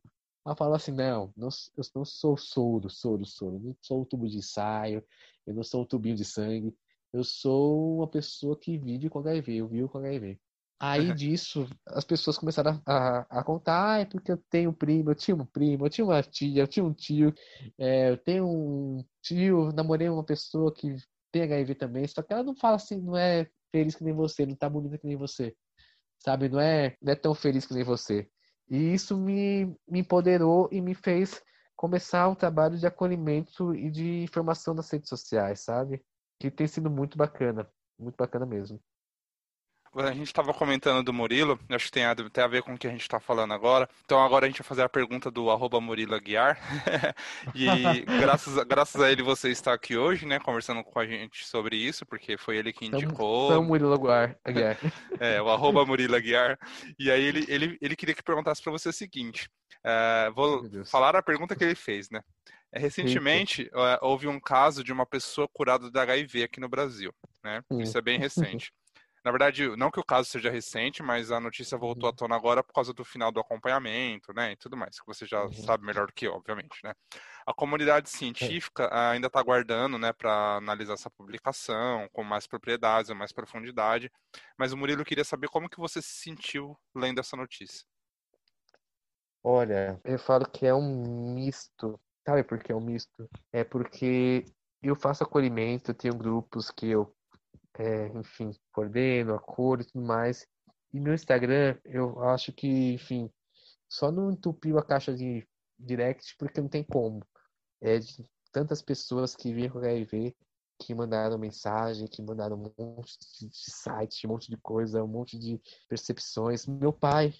Ela falava assim, não, não, eu não sou soro, soro, soro. Não sou um tubo de ensaio, eu não sou um tubinho de sangue. Eu sou uma pessoa que vive com HIV, eu vivo com HIV. Aí disso, as pessoas começaram a, a, a contar, ah, é porque eu tenho um primo, eu tinha um primo, eu tinha uma tia, eu tinha um tio, é, eu tenho um tio, namorei uma pessoa que tem HIV também, só que ela não fala assim, não é feliz que nem você, não tá bonita que nem você, sabe? Não é, não é tão feliz que nem você. E isso me, me empoderou e me fez começar um trabalho de acolhimento e de informação nas redes sociais, sabe? Que tem sido muito bacana, muito bacana mesmo. A gente estava comentando do Murilo, acho que tem a, tem a ver com o que a gente está falando agora. Então agora a gente vai fazer a pergunta do arroba Murilo Aguiar. [LAUGHS] e graças, graças a ele você está aqui hoje, né, conversando com a gente sobre isso, porque foi ele que indicou. Então, Murilo Aguiar. [LAUGHS] é, o arroba Murilo Aguiar. E aí ele, ele, ele queria que perguntasse para você o seguinte. Uh, vou falar a pergunta que ele fez, né? É, recentemente uh, houve um caso de uma pessoa curada de HIV aqui no Brasil, né? Isso é bem recente. Na verdade, não que o caso seja recente, mas a notícia voltou à uhum. tona agora por causa do final do acompanhamento, né, e tudo mais, que você já uhum. sabe melhor do que eu, obviamente, né. A comunidade científica é. ainda está aguardando, né, para analisar essa publicação com mais propriedades, mais profundidade, mas o Murilo queria saber como que você se sentiu lendo essa notícia. Olha, eu falo que é um misto. Sabe por que é um misto? É porque eu faço acolhimento, tenho grupos que eu é, enfim, coordeno a cor e tudo mais. E meu Instagram, eu acho que, enfim, só não entupiu a caixa de direct porque não tem como. É de tantas pessoas que vêm com HIV, que mandaram mensagem, que mandaram um monte de sites, um monte de coisa, um monte de percepções. Meu pai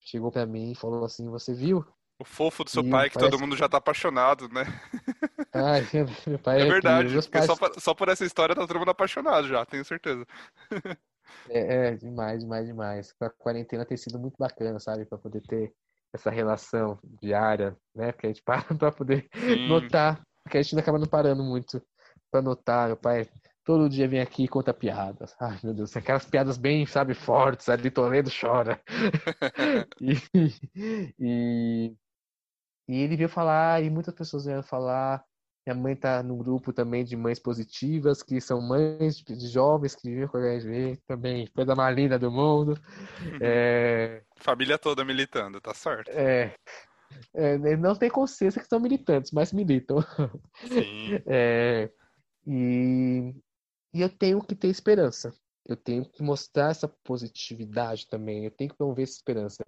chegou para mim e falou assim: Você viu? O fofo do seu e pai, que todo mundo já tá apaixonado, né? [LAUGHS] Ai, meu pai é, é verdade, porque pais... só, por, só, por, essa história tá todo mundo apaixonado já, tenho certeza. É, é, demais, demais, demais. A quarentena tem sido muito bacana, sabe? Pra poder ter essa relação diária, né? Porque a gente [LAUGHS] para pra poder Sim. notar, porque a gente acaba não parando muito pra notar. Meu pai todo dia vem aqui e conta piadas. Ai, meu Deus, aquelas piadas bem, sabe, fortes, ali Toledo chora. [LAUGHS] e, e, e ele veio falar, e muitas pessoas vieram falar. Minha mãe tá no grupo também de mães positivas, que são mães de, de jovens que vivem com HIV, também, coisa mais linda do mundo. Uhum. É... Família toda militando, tá certo. É, é, não tem consciência que são militantes, mas militam. Sim. [LAUGHS] É, e, e eu tenho que ter esperança. Eu tenho que mostrar essa positividade também. Eu tenho que promover essa esperança.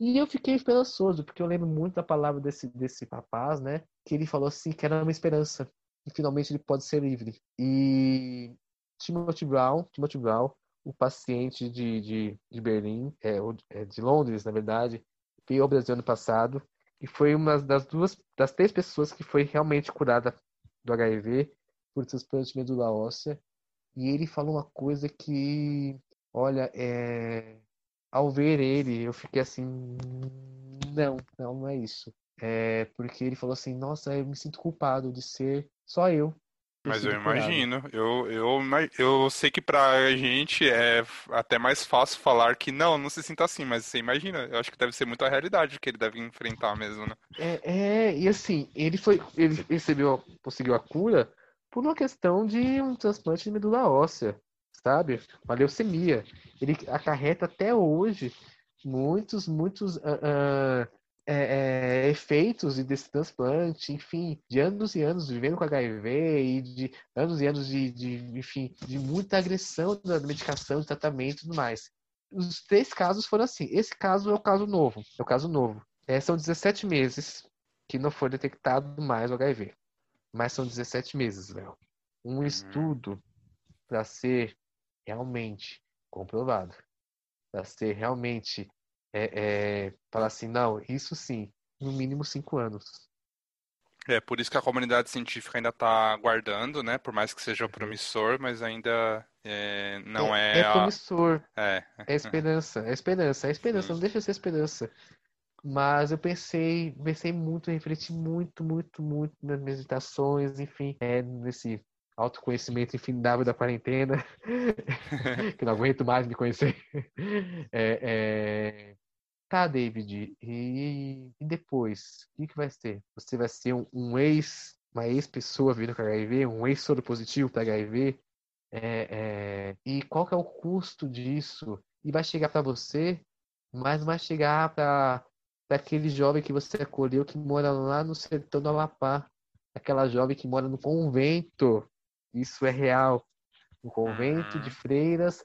E eu fiquei esperançoso, porque eu lembro muito da palavra desse, desse rapaz, né? Que ele falou assim, que era uma esperança. E finalmente ele pode ser livre. E Timothy Brown, Timothy Brown, o paciente de, de, de Berlim, é, é, de Londres, na verdade, veio ao Brasil ano passado e foi uma das duas, das três pessoas que foi realmente curada do HIV por transplante de medula óssea e ele falou uma coisa que, olha, é... ao ver ele, eu fiquei assim, não, não, não é isso. É porque ele falou assim, nossa, eu me sinto culpado de ser só eu. Mas eu imagino, eu, eu, eu sei que pra gente é até mais fácil falar que não, não se sinta assim, mas você imagina, eu acho que deve ser muito a realidade que ele deve enfrentar mesmo, né? É, é e assim, ele foi, ele recebeu, conseguiu a cura por uma questão de um transplante de medula óssea, sabe? Uma leucemia. Ele acarreta até hoje muitos, muitos uh, uh, é, é, efeitos desse transplante, enfim, de anos e anos vivendo com HIV e de anos e anos de, de enfim, de muita agressão da medicação, de tratamento e tudo mais. Os três casos foram assim. Esse caso é o caso novo. É o caso novo. É, são 17 meses que não foi detectado mais o HIV. Mas são 17 meses, Léo. Um uhum. estudo para ser realmente comprovado, para ser realmente é, é, falar assim, não, isso sim, no mínimo cinco anos. É por isso que a comunidade científica ainda está aguardando, né? Por mais que seja uhum. promissor, mas ainda é, não é. É, é promissor. É. É esperança. É esperança. É esperança. Não deixa de ser esperança. Mas eu pensei, pensei muito, refleti muito, muito, muito nas meditações, enfim, é, nesse autoconhecimento infindável da quarentena, [LAUGHS] que não aguento mais me conhecer. É, é... Tá, David, e, e depois? O que, que vai ser? Você vai ser um, um ex, uma ex-pessoa vindo com HIV, um ex-soro positivo para HIV? É, é... E qual que é o custo disso? E vai chegar para você, mas vai chegar para daquele jovem que você acolheu que mora lá no sertão do Amapá. Aquela jovem que mora no convento. Isso é real. No convento de uhum. freiras,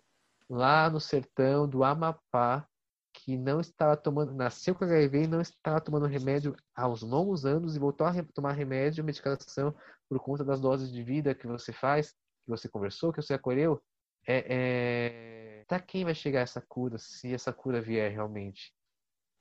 lá no sertão do Amapá, que não estava tomando, nasceu com HIV e não estava tomando remédio há uns longos anos e voltou a tomar remédio, medicação por conta das doses de vida que você faz, que você conversou, que você acolheu, é, é... para quem vai chegar essa cura, se essa cura vier realmente?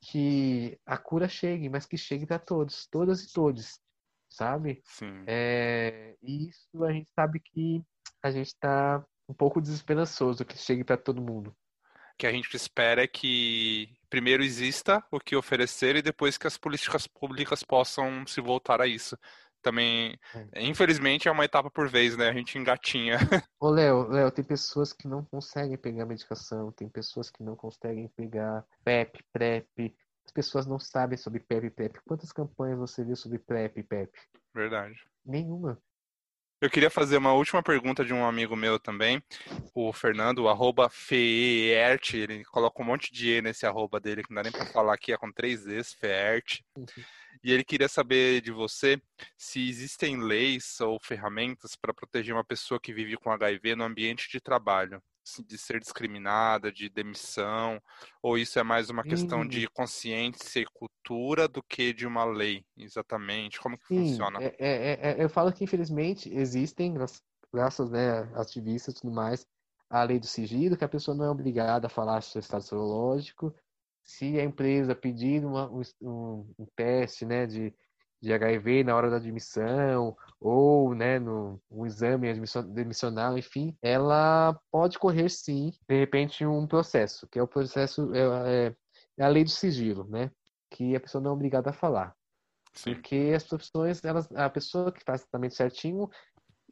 Que a cura chegue, mas que chegue para todos, todas e todos, sabe? Sim. É... E isso a gente sabe que a gente está um pouco desesperançoso que chegue para todo mundo. Que a gente espera é que primeiro exista o que oferecer e depois que as políticas públicas possam se voltar a isso também, é. infelizmente, é uma etapa por vez, né? A gente engatinha. [LAUGHS] Ô, Léo, Léo, tem pessoas que não conseguem pegar medicação, tem pessoas que não conseguem pegar PEP, PrEP. As pessoas não sabem sobre PEP e PrEP. Quantas campanhas você viu sobre PrEP e PEP? Verdade. Nenhuma. Eu queria fazer uma última pergunta de um amigo meu também, o Fernando, o arroba Feert, ele coloca um monte de E nesse arroba dele, que não dá nem pra falar aqui, é com três Es, Feert. Uhum. E ele queria saber de você se existem leis ou ferramentas para proteger uma pessoa que vive com HIV no ambiente de trabalho, de ser discriminada, de demissão, ou isso é mais uma questão de hum. consciência e cultura do que de uma lei, exatamente? Como que Sim, funciona? É, é, é, eu falo que infelizmente existem, graças né, ativistas e tudo mais, a lei do sigilo, que a pessoa não é obrigada a falar seu estado serológico, se a empresa pedir uma, um, um, teste né, de, de HIV na hora da admissão ou né, no um exame admissional, enfim, ela pode correr sim, de repente, um processo, que é o processo, é, é, é a lei do sigilo, né? Que a pessoa não é obrigada a falar. Sim. Porque as profissões, elas, a pessoa que faz tratamento certinho,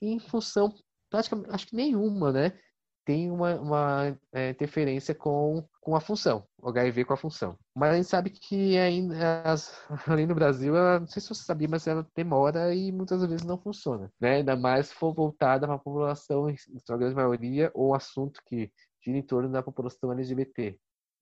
em função, praticamente, acho que nenhuma, né? Tem uma, uma é, interferência com, com a função, o HIV com a função. Mas a gente sabe que ainda, as, [LAUGHS] ali no Brasil, ela, não sei se você sabia, mas ela demora e muitas vezes não funciona. Né? Ainda mais se for voltada para a população, em sua grande maioria, ou assunto que gira em torno da população LGBT.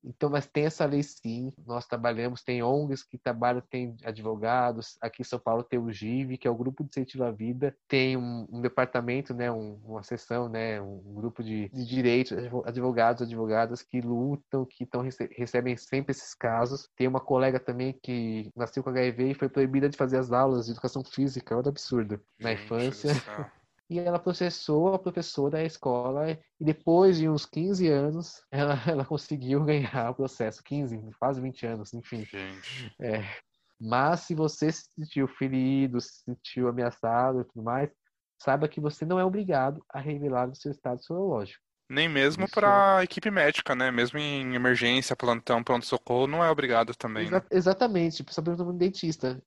Então, mas tem essa lei sim. Nós trabalhamos, tem ONGs que trabalham, tem advogados. Aqui em São Paulo tem o GIV, que é o Grupo de Incentivo à Vida. Tem um, um departamento, né, um, uma seção, né, um grupo de, de direitos, advogados, advogadas que lutam, que tão, recebem sempre esses casos. Tem uma colega também que nasceu com HIV e foi proibida de fazer as aulas de educação física. Olha absurdo. Na infância. E ela processou a professora da escola e depois de uns 15 anos [LAUGHS] ela, ela conseguiu ganhar o processo, 15, quase 20 anos, enfim. É, mas se você se sentiu ferido, se sentiu ameaçado e tudo mais, saiba que você não é obrigado a revelar o seu estado sorológico. Nem mesmo para a equipe médica, né? Mesmo em emergência, plantão, pronto-socorro, não é obrigado também. Exa né? Exatamente, tipo, sobre um dentista.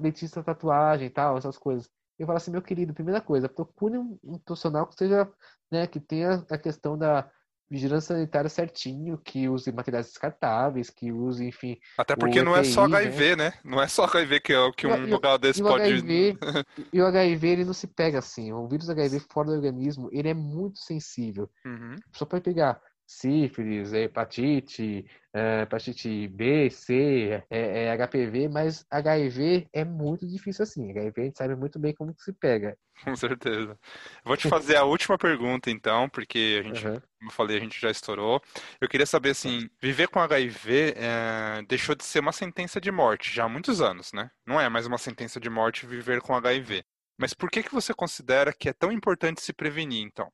Dentista, tatuagem e tal, essas coisas eu falo assim, meu querido, primeira coisa, procure um, um profissional que seja, né, que tenha a questão da vigilância sanitária certinho, que use materiais descartáveis, que use, enfim. Até porque não EPI, é só HIV, né? né? Não é só HIV que, é, que um e, lugar desse e pode. HIV, [LAUGHS] e o HIV ele não se pega assim. O vírus HIV fora do organismo, ele é muito sensível. Uhum. Só pode pegar sífilis, hepatite, é, hepatite B, C, é, é HPV, mas HIV é muito difícil assim. HIV a gente sabe muito bem como que se pega. [LAUGHS] Com certeza. Vou te fazer a última pergunta, então, porque a gente, uhum. como eu falei, a gente já estourou. Eu queria saber, assim, viver com HIV é, deixou de ser uma sentença de morte já há muitos anos, né? Não é mais uma sentença de morte viver com HIV. Mas por que, que você considera que é tão importante se prevenir, então?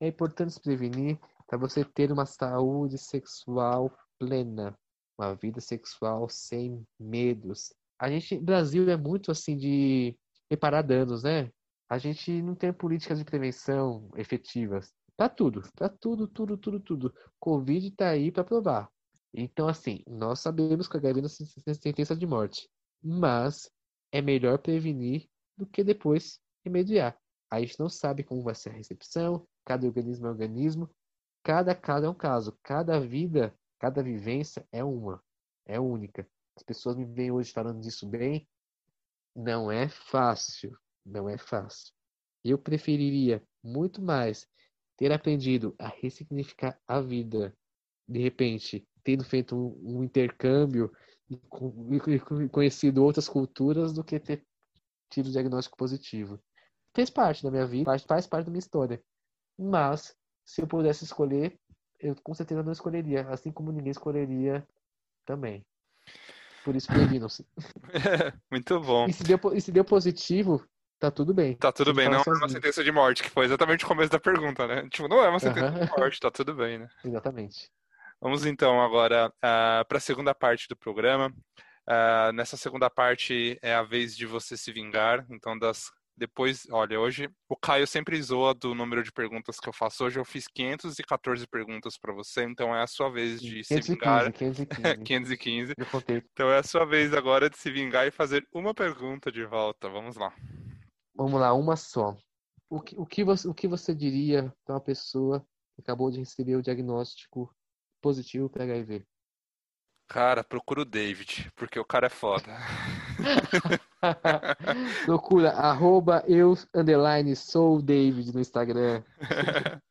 É importante se prevenir para você ter uma saúde sexual plena, uma vida sexual sem medos. A gente, Brasil é muito assim de reparar danos, né? A gente não tem políticas de prevenção efetivas. Para tudo, para tudo, tudo, tudo, tudo. Covid está aí para provar. Então, assim, nós sabemos que a não é sentença de morte, mas é melhor prevenir do que depois remediar. A gente não sabe como vai ser a recepção, cada organismo é organismo, cada caso é um caso, cada vida, cada vivência é uma, é única. As pessoas me veem hoje falando disso bem, não é fácil, não é fácil. Eu preferiria muito mais ter aprendido a ressignificar a vida, de repente, tendo feito um, um intercâmbio e conhecido outras culturas do que ter tido diagnóstico positivo. Fez parte da minha vida, faz parte da minha história. Mas se eu pudesse escolher, eu com certeza não escolheria. Assim como ninguém escolheria Também. Por isso previnam-se. [LAUGHS] Muito bom. E se, deu, e se deu positivo, tá tudo bem. Tá tudo bem, não é uma sentença de morte, que foi exatamente o começo da pergunta, né? Tipo, não é uma sentença de morte, tá tudo bem, né? Exatamente. Vamos então agora uh, ah, para a segunda parte do programa. Uh, nessa segunda parte é a vez de você se vingar. Então, das depois, olha, hoje o Caio sempre zoa do número de perguntas que eu faço. Hoje eu fiz 514 perguntas para você, então é a sua vez de 515, se vingar. 515. 515. [LAUGHS] Então é a sua vez agora de se vingar e fazer uma pergunta de volta. Vamos lá. Vamos lá, uma só. O que, o que, você, o que você diria para uma pessoa que acabou de receber o diagnóstico positivo para HIV? Cara, procura o David, porque o cara é foda. [LAUGHS] [LAUGHS] Procura arroba eu underline sou David no Instagram. [LAUGHS]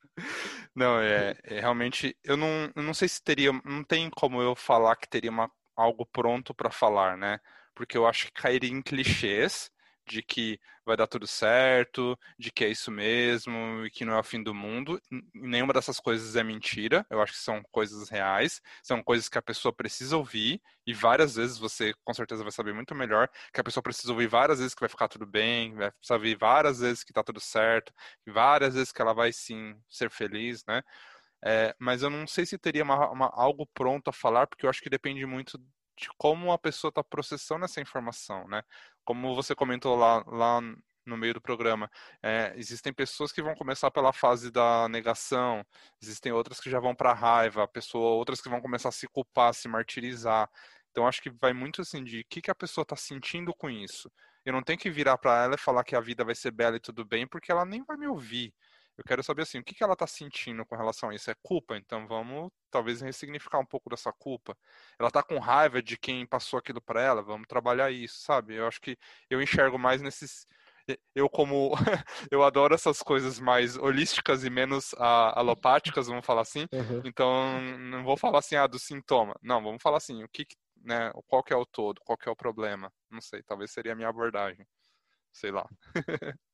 Não, é, é, realmente eu não, eu não sei se teria, não tem como eu falar que teria uma, algo pronto para falar, né? Porque eu acho que cairia em clichês de que vai dar tudo certo, de que é isso mesmo e que não é o fim do mundo. Nenhuma dessas coisas é mentira. Eu acho que são coisas reais, são coisas que a pessoa precisa ouvir e várias vezes você com certeza vai saber muito melhor que a pessoa precisa ouvir várias vezes que vai ficar tudo bem, vai saber várias vezes que tá tudo certo, várias vezes que ela vai sim ser feliz, né? É, mas eu não sei se teria uma, uma, algo pronto a falar, porque eu acho que depende muito de como a pessoa está processando essa informação, né? Como você comentou lá, lá no meio do programa, é, existem pessoas que vão começar pela fase da negação, existem outras que já vão para a raiva, pessoa, outras que vão começar a se culpar, se martirizar. Então acho que vai muito assim de o que, que a pessoa está sentindo com isso. Eu não tenho que virar para ela e falar que a vida vai ser bela e tudo bem, porque ela nem vai me ouvir. Eu quero saber assim, o que, que ela está sentindo com relação a isso? É culpa? Então vamos talvez ressignificar um pouco dessa culpa. Ela está com raiva de quem passou aquilo para ela? Vamos trabalhar isso, sabe? Eu acho que eu enxergo mais nesses eu como [LAUGHS] eu adoro essas coisas mais holísticas e menos alopáticas, vamos falar assim. Uhum. Então não vou falar assim ah do sintoma. Não, vamos falar assim, o que, né, qual que é o todo, qual que é o problema? Não sei, talvez seria a minha abordagem. Sei lá. [LAUGHS]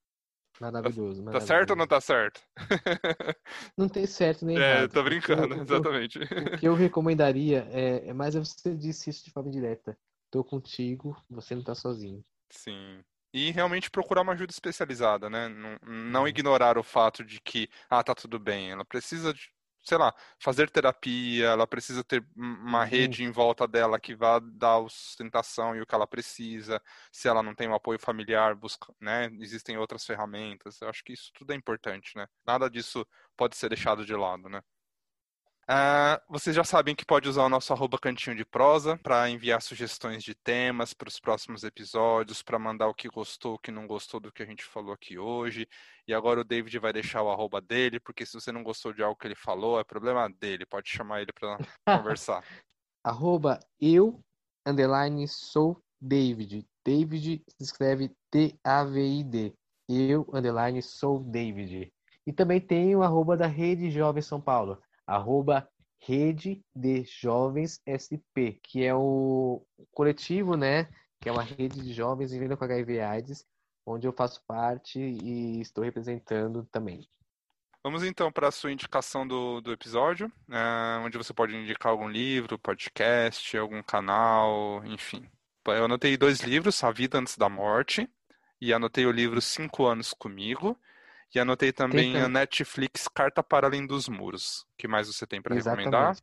Maravilhoso, Tá certo ou não tá certo? [LAUGHS] Não tem certo nem é, errado. É, tô brincando, o, exatamente. O, que eu recomendaria é, é mais você disse isso de forma direta. Tô contigo, você não tá sozinho. Sim. E realmente procurar uma ajuda especializada, né? Não, não uhum. ignorar o fato de que, ah, tá tudo bem. Ela precisa de sei lá, fazer terapia, ela precisa ter uma uhum. rede em volta dela que vá dar sustentação e o que ela precisa. Se ela não tem um apoio familiar, busca, né? Existem outras ferramentas. Eu acho que isso tudo é importante, né? Nada disso pode ser deixado de lado, né? Uh, vocês já sabem que pode usar o nosso arroba cantinho de prosa para enviar sugestões de temas para os próximos episódios, para mandar o que gostou, o que não gostou do que a gente falou aqui hoje. E agora o David vai deixar o arroba dele, porque se você não gostou de algo que ele falou, é problema dele. Pode chamar ele para [LAUGHS] conversar. arroba eu, underline, sou David. David se escreve T-A-V-I-D. Eu, underline, sou David. E também tem o arroba da Rede Jovem São Paulo arroba Rede de Jovens SP, que é o coletivo, né? Que é uma rede de jovens vivendo com HIV AIDS, onde eu faço parte e estou representando também. Vamos então para a sua indicação do, do episódio, né, onde você pode indicar algum livro, podcast, algum canal, enfim. Eu anotei dois livros, A Vida Antes da Morte, e anotei o livro Cinco Anos Comigo, e anotei também a Netflix Carta para Além dos Muros. O que mais você tem para recomendar?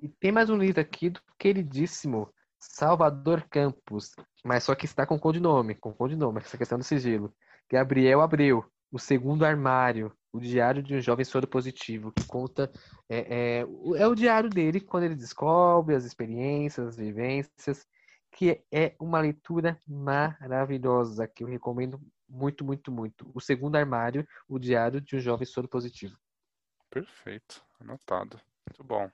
E tem mais um livro aqui do queridíssimo Salvador Campos, mas só que está com codinome, com codinome, essa questão do sigilo. Gabriel Abreu, O Segundo Armário, o diário de um jovem soro positivo, que conta é, é, é o diário dele quando ele descobre as experiências, as vivências, que é uma leitura maravilhosa que eu recomendo muito, muito, muito. O segundo armário, o diário de um jovem soro positivo. Perfeito, anotado. Muito bom.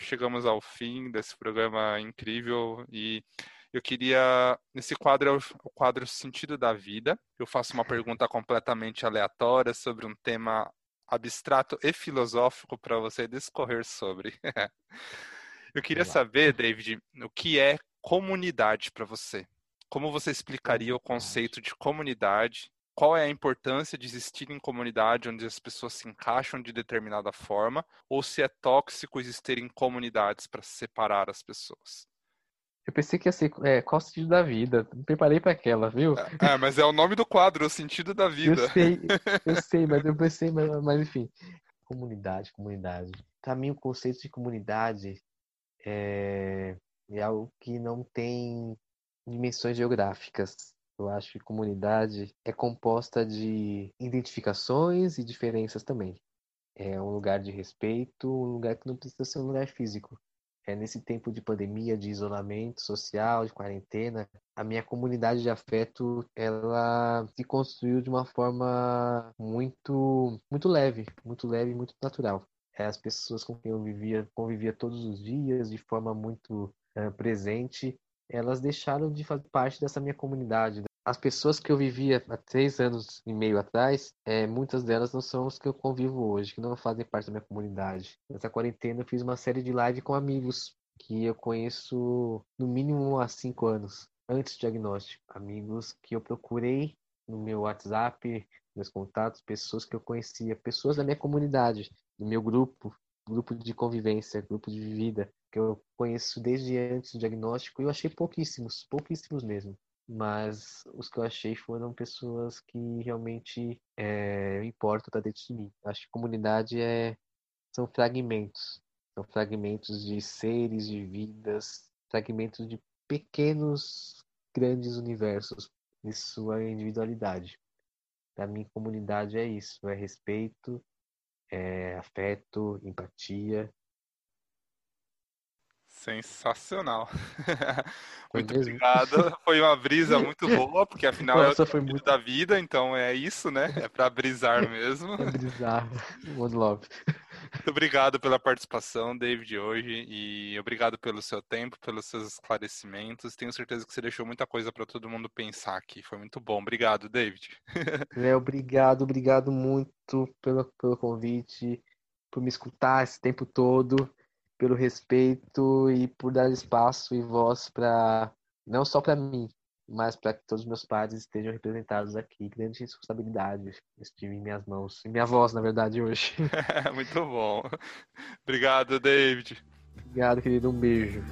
Chegamos ao fim desse programa incrível e eu queria. Nesse quadro é o quadro Sentido da Vida. Eu faço uma pergunta completamente aleatória sobre um tema abstrato e filosófico para você discorrer sobre. [LAUGHS] eu queria saber, David, o que é comunidade para você? Como você explicaria o conceito de comunidade? Qual é a importância de existir em comunidade onde as pessoas se encaixam de determinada forma? Ou se é tóxico existir em comunidades para separar as pessoas? Eu pensei que ia ser é, qual o sentido da vida. Me preparei para aquela, viu? É, mas é o nome do quadro, o sentido da vida. Eu sei, [LAUGHS] eu sei, mas eu pensei, mas, mas enfim. Comunidade, comunidade. Para mim, o conceito de comunidade é, é algo que não tem dimensões geográficas. Eu acho que comunidade é composta de identificações e diferenças também. É um lugar de respeito, um lugar que não precisa ser um lugar físico. É nesse tempo de pandemia, de isolamento social, de quarentena, a minha comunidade de afeto, ela se construiu de uma forma muito, muito leve, muito leve, muito natural. É as pessoas com quem eu vivia, convivia todos os dias, de forma muito uh, presente, elas deixaram de fazer parte dessa minha comunidade. As pessoas que eu vivia há três anos e meio atrás, é, muitas delas não são os que eu convivo hoje, que não fazem parte da minha comunidade. Nessa quarentena eu fiz uma série de live com amigos que eu conheço no mínimo há cinco anos, antes do diagnóstico. Amigos que eu procurei no meu WhatsApp, meus contatos, pessoas que eu conhecia, pessoas da minha comunidade, do meu grupo, grupo de convivência, grupo de vida, que eu conheço desde antes do diagnóstico, eu achei pouquíssimos, pouquíssimos mesmo. Mas os que eu achei foram pessoas que realmente é, importam estar dentro de mim. Acho que comunidade é, são fragmentos. São fragmentos de seres, de vidas, fragmentos de pequenos, grandes universos de sua individualidade. Para mim, comunidade é isso: é respeito, é afeto, empatia. Sensacional. [LAUGHS] muito obrigado. Foi uma brisa [LAUGHS] muito boa, porque afinal Nossa, é o foi muito da vida, então é isso, né? É para brisar [LAUGHS] mesmo. É brisar. One love. Muito obrigado pela participação, David, hoje, e obrigado pelo seu tempo, pelos seus esclarecimentos. Tenho certeza que você deixou muita coisa para todo mundo pensar aqui. Foi muito bom. Obrigado, David. É, obrigado, obrigado muito pelo, pelo convite, por me escutar esse tempo todo, pelo respeito e por dar espaço e voz para não só para mim, mas para que todos os meus pais estejam representados aqui. Grande responsabilidade estive em minhas mãos, em minha voz, na verdade, hoje. [LAUGHS] Muito bom. Obrigado, David. Obrigado, querido. Um beijo.